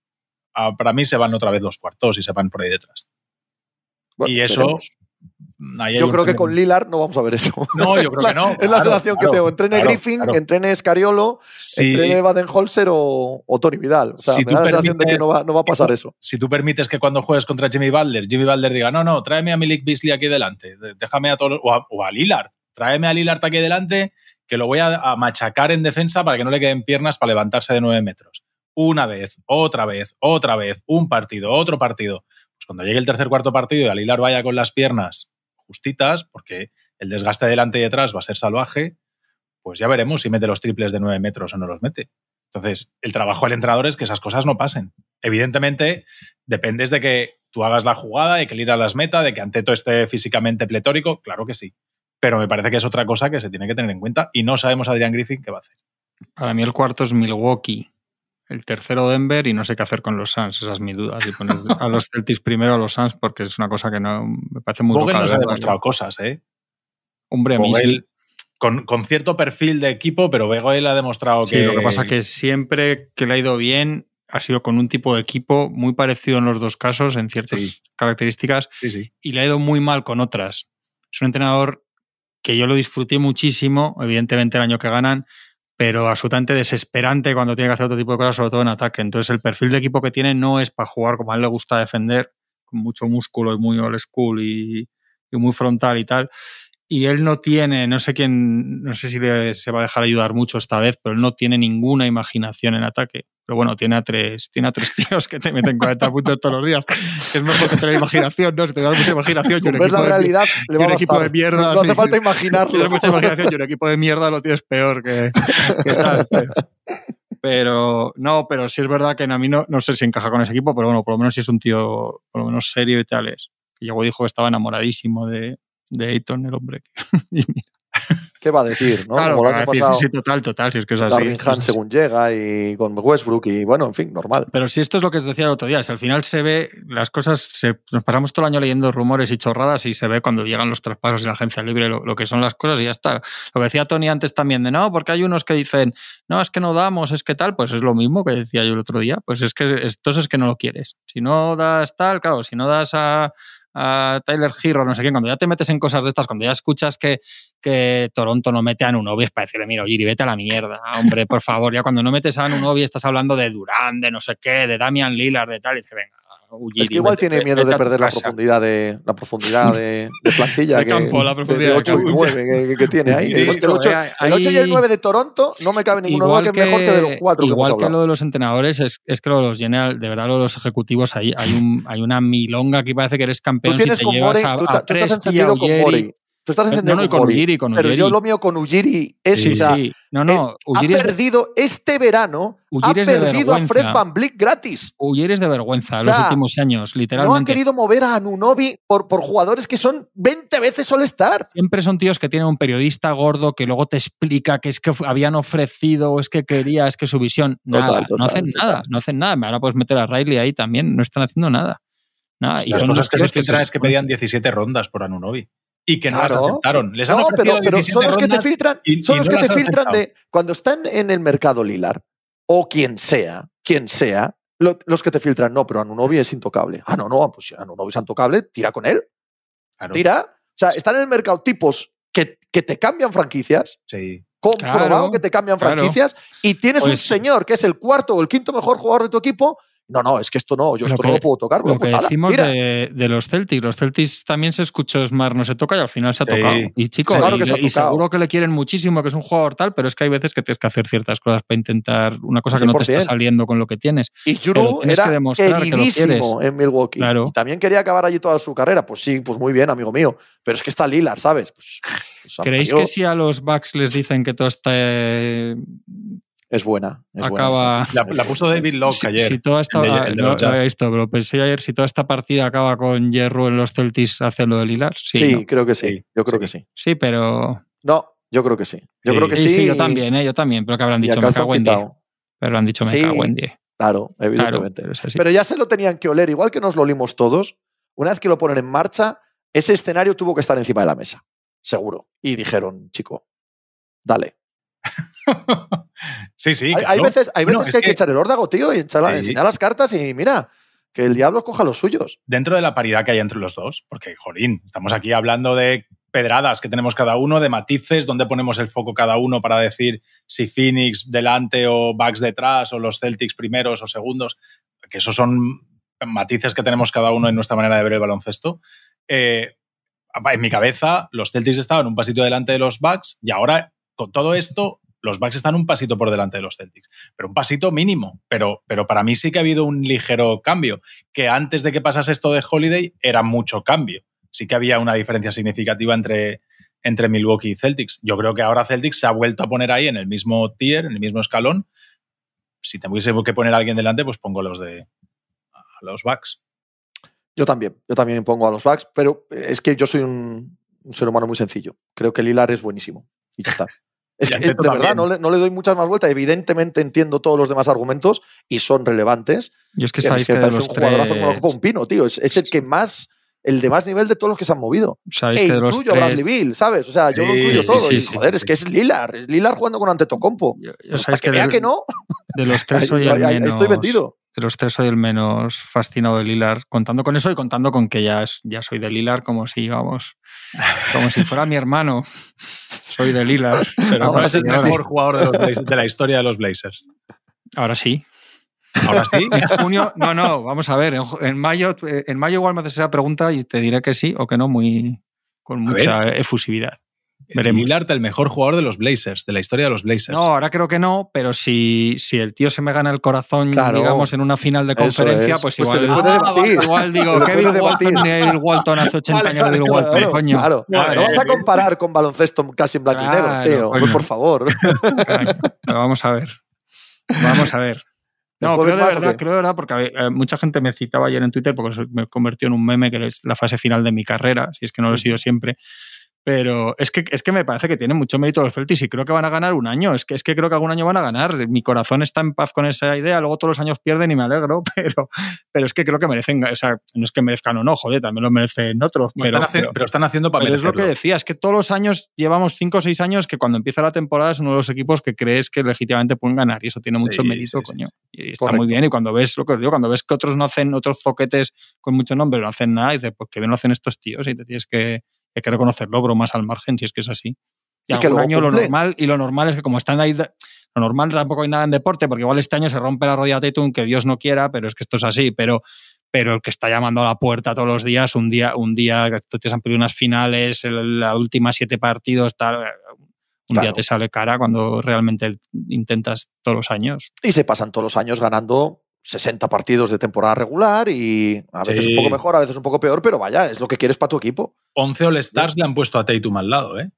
ah, para mí se van otra vez los cuartos y se van por ahí detrás. Bueno, y eso, veremos. Yo creo que con Lillard no vamos a ver eso. No, yo creo que no. es la sensación claro, que tengo. Entrene claro, Griffin, entrene Scariolo, Si, entrene Baden-Holzer o, o Tony Vidal. O sea, Si me tú da la sensación de que no va, no va a pasar eso. si tú permites que cuando juegues contra Jimmy Butler, Jimmy Butler diga, no, no, tráeme a Milik Beasley aquí delante, de- déjame a todos, o a, o a Lillard, tráeme a Lillard aquí delante, que lo voy a, a machacar en defensa para que no le queden piernas para levantarse de nueve metros. Una vez, otra vez, otra vez, un partido, otro partido. Pues cuando llegue el tercer cuarto partido y a Lillard vaya con las piernas justitas, porque el desgaste delante y detrás va a ser salvaje, pues ya veremos si mete los triples de nueve metros o no los mete. Entonces, el trabajo del entrenador es que esas cosas no pasen. Evidentemente, dependes de que tú hagas la jugada, de que Lillard las meta, de que Anteto esté físicamente pletórico, claro que sí. Pero me parece que es otra cosa que se tiene que tener en cuenta y no sabemos Adrián Griffin qué va a hacer. Para mí el cuarto es Milwaukee. El tercero Denver y no sé qué hacer con los Suns. Esa es mi duda. Si pones a los Celtics primero a los Suns porque es una cosa que no me parece muy Vogel nos ha demostrado cosas, ¿eh? Hombre, a mí sí. Con, con cierto perfil de equipo, pero Vogel ha demostrado Sí, que... lo que pasa es que siempre que le ha ido bien ha sido con un tipo de equipo muy parecido en los dos casos, en ciertas Sí. características, Sí, sí. y le ha ido muy mal con otras. Es un entrenador que yo lo disfruté muchísimo, evidentemente el año que ganan, pero absolutamente desesperante cuando tiene que hacer otro tipo de cosas, sobre todo en ataque. Entonces el perfil de equipo que tiene no es para jugar como a él le gusta defender, con mucho músculo y muy old school y, muy frontal y tal. Y él no tiene, no sé quién, no sé si se va a dejar ayudar mucho esta vez, pero él no tiene ninguna imaginación en ataque. Pero bueno, tiene a tres, tiene a tres tíos que te meten 40 puntos todos los días. Es mejor que tener imaginación, ¿no? Si te das mucha imaginación, yo un equipo la de- le va un equipo de mierda, No, no hace sí. falta Tienes imaginarlo. mucha imaginación y un equipo de mierda lo tienes peor que, que tal. Pero, pero, no, pero sí es verdad que a mí no, no sé si encaja con ese equipo, pero bueno, por lo menos si es un tío por lo menos serio y tal es. Que llegó y dijo que estaba enamoradísimo de, de Ayton, el hombre. Y mira, ¿Qué va a decir? ¿no? claro, Como decir, pasado, sí, sí, total, total, si es que es así. Así. según llega y con Westbrook y bueno, en fin, normal. Pero si esto es lo que os decía el otro día, si al final se ve, las cosas, se, nos pasamos todo el año leyendo rumores y chorradas y se ve cuando llegan los traspasos y la agencia libre lo, lo que son las cosas y ya está. Lo que decía Tony antes también de no, porque hay unos que dicen, no, es que no damos, es que tal, pues es lo mismo que decía yo el otro día, pues es que entonces es que no lo quieres. Si no das tal, claro, si no das a, a Tyler Hero, no sé qué, cuando ya te metes en cosas de estas, cuando ya escuchas que, que Toronto no mete a Anunobi es para decirle, mira, Giri, vete a la mierda, hombre, por favor. Ya cuando no metes a Anunobi estás hablando de Durán, de no sé qué, de Damian Lillard, de tal, y dices, venga, Ujiri, Es que igual tiene miedo de perder la profundidad de la profundidad de, de plantilla De que, campo, la profundidad de de 8 y campo. 9 que, que tiene ahí. Sí, que el, pero, 8, eh, el 8 y el ahí- 9 de Toronto no me cabe ninguno duda que, es mejor que de los cuatro que hemos igual que lo de los entrenadores, es, es que lo de los general, de verdad, lo de los ejecutivos, ahí hay, un, hay una milonga que parece que eres Tú campeón si tienes te con llevas Morey, a, tú, a tú estás encendido con Ujiri. Tú estás encendido No, no, y con. Ujiri, con Pero yo Ujiri. lo mío con Ujiri es Sí, o sea, sí. No, no, ha Ujiri es de- perdido este verano, Ujiri ha perdido a Fred. Van Vliet gratis. Ujiri es de vergüenza O los últimos años, No han literalmente. querido mover a Anunobi por, por jugadores que son 20 veces All-Star. Siempre son tíos que tienen un periodista gordo que luego te explica que es que habían ofrecido, o es que quería, es que su visión. Total, Nada, total, no hacen total. nada, no hacen nada. Ahora puedes meter a Riley ahí también, no están haciendo nada. Nada. Y Las son cosas los que se tíos filtran se- es que pedían 17 rondas por Anunobi y que no Claro. las aceptaron. Les han No, pero, pero 17 son los que te filtran, y- son y los no que te filtran aceptado. de cuando están en el mercado Lilar o quien sea, quien sea, lo- los que te filtran, no, pero Anunobi es intocable. Ah, no, no, pues si Anunobi es intocable, tira con él, Claro, tira. O sea, están en el mercado tipos que, que te cambian franquicias, sí. comprobado Claro, que te cambian claro. franquicias, y tienes un señor que es el cuarto o el quinto mejor jugador de tu equipo. No, no, es que esto no, yo Lo esto que- no lo puedo tocar. Bueno, Lo pues que decimos de, de los Celtics, los Celtics también se escuchó Smart no se toca y al final se ha Sí. tocado. Y chico, Claro y, que se ha y tocado. seguro que le quieren muchísimo, que es un jugador tal, pero es que hay veces que tienes que hacer ciertas cosas para intentar una cosa que no te está 100%. saliendo con lo que tienes. Y Juru tienes que era demostrar que lo queridísimo en Milwaukee. Claro. Y también quería acabar allí toda su carrera. Pues sí, pues muy bien, amigo mío. Pero es que está Lillard, ¿sabes? Pues, pues, ¿Creéis yo- que si a los Bucks les dicen que todo está Es buena. Es acaba- buena, sí, sí. La, la puso David Locke si, ayer. si toda esta, el de- el de no, los lo he visto, pero pensé ayer si toda esta partida acaba con Hierro en los Celtics haciendo lo de Lilar. Sí, Sí, ¿no? creo que sí. Yo creo sí. que sí. sí, pero No, yo creo que sí. Yo Sí. creo que sí, sí. sí, yo también, ¿eh? yo también, pero que habrán dicho me cago en. Pero han dicho me Sí, cago en. Claro, Claro, evidentemente. pero. Pero ya se lo tenían que oler, igual que nos lo olimos todos. Una vez que lo ponen en marcha, ese escenario tuvo que estar encima de la mesa. Seguro. Y dijeron, chico, dale. sí, sí. hay, hay veces, hay Bueno, veces es que hay que echar el órdago, tío, y echar Sí. enseñar las cartas y mira, que el diablo coja los suyos. dentro de la paridad que hay entre los dos, porque, jolín, estamos aquí hablando de pedradas que tenemos cada uno, de matices, donde ponemos el foco cada uno para decir si Phoenix delante o Bucks detrás, o los Celtics primeros o segundos, que esos son matices que tenemos cada uno en nuestra manera de ver el baloncesto. Eh, en mi cabeza, los Celtics estaban un pasito delante de los Bucks y ahora, con todo esto, los Bucks están un pasito por delante de los Celtics. Pero un pasito mínimo. Pero, pero para mí sí que ha habido un ligero cambio. Que antes de que pasase esto de Holiday era mucho cambio. Sí que había una diferencia significativa entre, entre Milwaukee y Celtics. Yo creo que ahora Celtics se ha vuelto a poner ahí en el mismo tier, en el mismo escalón. Si tuviese que poner a alguien delante, pues pongo los de a los Bucks. Yo también, yo también pongo a los Bucks, pero es que yo soy un, un ser humano muy sencillo. Creo que Lilar es buenísimo. Y ya está. Es Y que, de verdad, no le, no le doy muchas más vueltas. Evidentemente entiendo todos los demás argumentos y son relevantes. Yo es que Es sabéis que que, me de los un jugadorazo como tres, un pino, tío. Es, es el que más, el de más nivel de todos los que se han movido. sabéis E que de los incluyo a Bradley tres, Bill, ¿sabes? O sea, yo lo incluyo sí, sí, y, joder, es que es Lilar. Es Lilar jugando con Antetokounmpo. yo- yo sabéis que que vea de, que no, de los tres ahí- ahí menos estoy vendido. De los tres soy el menos fascinado de Lilar, contando con eso y contando con que ya, es- ya soy de Lilar como si, vamos, como si fuera mi hermano. Soy de Lilar. Pero Ahora ¿Cuál es el mejor jugador de, los Blazers- de la historia de los Blazers? ahora sí. Ahora sí. En junio, no, no, vamos a ver. En, mayo, en mayo igual me haces esa pregunta y te diré que sí o que no, muy. con mucha efusividad. Veremos. Lillard, el mejor jugador de los Blazers, de la historia de los Blazers. No, ahora creo que no, pero si, si el tío se me gana el corazón, Claro. digamos, en una final de conferencia, es. pues, Pues se igual, le puede Ah, debatir. igual digo, Se Kevin. Walton, Neil Walton hace 80 Vale, años de vale, Bill Walton, Claro, coño. claro. No vas a comparar con baloncesto casi en blanco y Claro, negro, tío. Coño. por favor. Vamos a ver. Vamos a ver. ¿El No, creo de verdad, qué? creo de verdad, porque eh, mucha gente me citaba ayer en Twitter porque se- me convirtió en un meme que es la fase final de mi carrera, si es que no lo he sido siempre. Pero es que, es que me parece que tienen mucho mérito los Celtics y creo que van a ganar un año. Es que, es que creo que algún año van a ganar. Mi corazón está en paz con esa idea. Luego todos los años pierden y me alegro, pero, pero es que creo que merecen. O sea, no es que merezcan o no, joder, también lo merecen otros. Pero están haciendo, pero- pero están haciendo para pero es lo que decía, es que todos los años llevamos 5 o 6 años que cuando empieza la temporada es uno de los equipos que crees que legítimamente pueden ganar y eso tiene mucho Sí, mérito, sí, sí, coño. Y está Correcto. muy bien. Y cuando ves lo que os digo, cuando ves que otros no hacen otros zoquetes con mucho nombre, no hacen nada, y dices, pues que bien lo hacen estos tíos y te tienes que, hay que reconocerlo, bromas al margen, si es que es así. Y, Y que algún año lo cumple. normal, y lo normal es que como están ahí, lo normal tampoco hay nada en deporte, porque igual este año se rompe la rodilla de Tatum, que Dios no quiera, pero es que esto es así, pero pero el que está llamando a la puerta todos los días, un día, un día te han pedido unas finales, la última siete partidos, tal, un Claro. día te sale cara cuando realmente intentas todos los años. Y se pasan todos los años ganando 60 partidos de temporada regular y a veces Sí. un poco mejor, a veces un poco peor, pero vaya, es lo que quieres para tu equipo. 11 All-Stars le han puesto a Tatum al lado, ¿eh?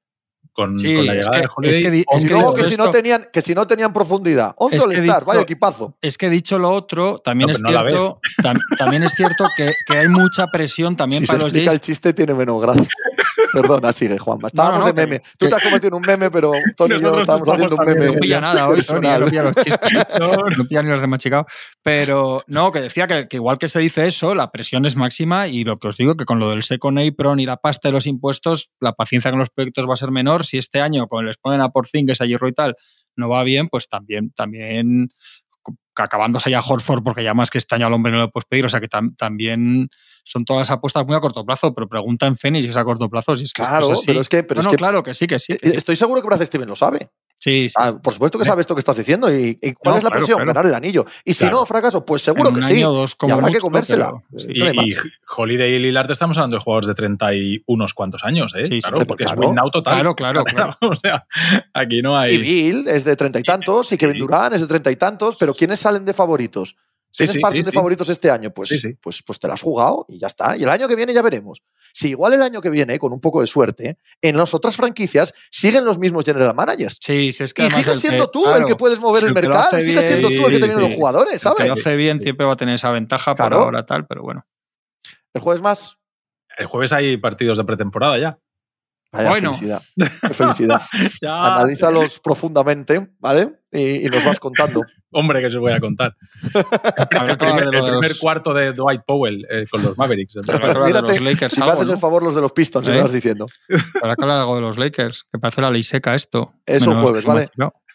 Con, Sí, con la es llegada que- de Holiday. es que es Y que luego dicho que si, no tenían, que si no tenían profundidad. 11 Es dicho- vaya equipazo. Es que dicho lo otro, también No, es no cierto, tam- también es cierto que, que hay mucha presión también Si se para los explica Jays el chiste, tiene menos gracia. Perdona, sigue, Juanma. Estábamos no, de que- meme. Tú te has convertido en un meme, pero Tony y yo estamos haciendo un meme. no pilla nada hoy, Tony, no pilla los chistes. No pilla ni los de machicado. Pero no, que decía que, que igual que se dice eso, la presión es máxima y lo que os digo, que con lo del Second Apron y la pasta de los impuestos, la paciencia con los proyectos va a ser menor. Si este año, con les ponen a Porzingis, a Hierro y tal, no va bien, pues también, también acabándose ya Horford, porque ya más que este año al hombre no lo puedes pedir, o sea que tam- también son todas apuestas muy a corto plazo, pero pregunta en Fénix si es a corto plazo, si es que Claro, es así. pero es que. Pero no, es no, que claro que sí, que sí. que sí. Estoy seguro que Brad Steven lo sabe. Sí, sí, Ah, sí. por supuesto que Sí. sabe esto que estás diciendo. ¿Y, y cuál No, es la claro, presión? claro. Ganar el anillo. Y si Claro. no, fracaso, pues seguro En que un sí. año o dos Y como habrá que comérsela. pero- sí. ¿Qué Y, y? Holiday y Lillard estamos hablando de jugadores de 30 y unos cuantos años, ¿eh? Sí, claro, porque claro. es win now total. Claro, claro, claro. o sea, aquí no hay. Y Bill es de treinta y tantos, y Kevin Sí. Durant es de treinta y tantos, pero ¿quiénes salen de favoritos? ¿Tienes sí, parte sí, de sí. favoritos este año? Pues, Sí, sí. Pues, pues te la has jugado y ya está. Y el año que viene ya veremos. Si igual el año que viene, con un poco de suerte, en las otras franquicias siguen los mismos general managers. Sí, sí, es que Y sigues siendo tú claro, el que puedes mover si el lo mercado, y sigues siendo tú el que te sí, vienen los jugadores, el que ¿sabes? lo hace bien siempre va a tener esa ventaja Claro. por ahora tal, pero bueno. El jueves más. El jueves hay partidos de pretemporada ya. Vaya Bueno. felicidad. Qué felicidad. Analízalos profundamente, ¿vale? Y, y nos vas contando. Hombre, que os voy a contar. El primer, el cuarto de Dwight Powell eh, con los Mavericks. Mírate, los Lakers Si me haces ¿no? el favor los de los Pistons, si me ¿Eh? vas diciendo. Habrá que hablar algo de los Lakers, que parece la ley seca esto. Eso Menos jueves, ¿vale?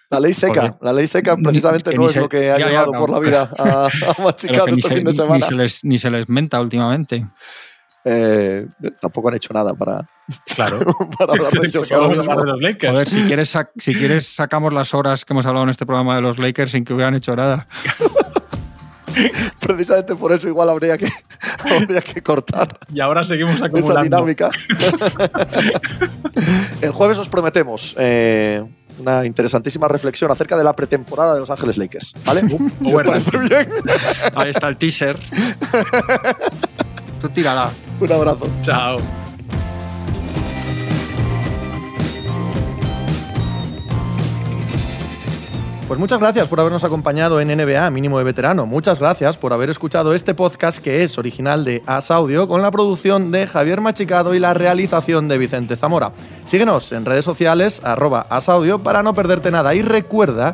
La ley seca. La ley seca Ni- precisamente que no es se- lo que ha ya, ya, llevado no. por la vida a, a Machicado este se, fin de ni- semana. ni se les, ni se les menta últimamente. Eh, tampoco han hecho nada para, Claro. para hablar de ellos ahora mismo. los Lakers. Joder, si quieres, sac- si quieres sacamos las horas que hemos hablado en este programa de los Lakers sin que hubieran hecho nada. Precisamente por eso igual habría que, habría que cortar Y ahora seguimos esa acumulando. dinámica. El jueves os prometemos eh, una interesantísima reflexión acerca de la pretemporada de Los Ángeles Lakers. ¿Vale? Si bien, Ahí está el teaser. Tú tírala. un abrazo. Chao. Pues muchas gracias por habernos acompañado en NBA Mínimo de Veterano. Muchas gracias por haber escuchado este podcast que es original de As Audio con la producción de Javier Machicado y la realización de Vicente Zamora. Síguenos en redes sociales arroba As Audio para no perderte nada y recuerda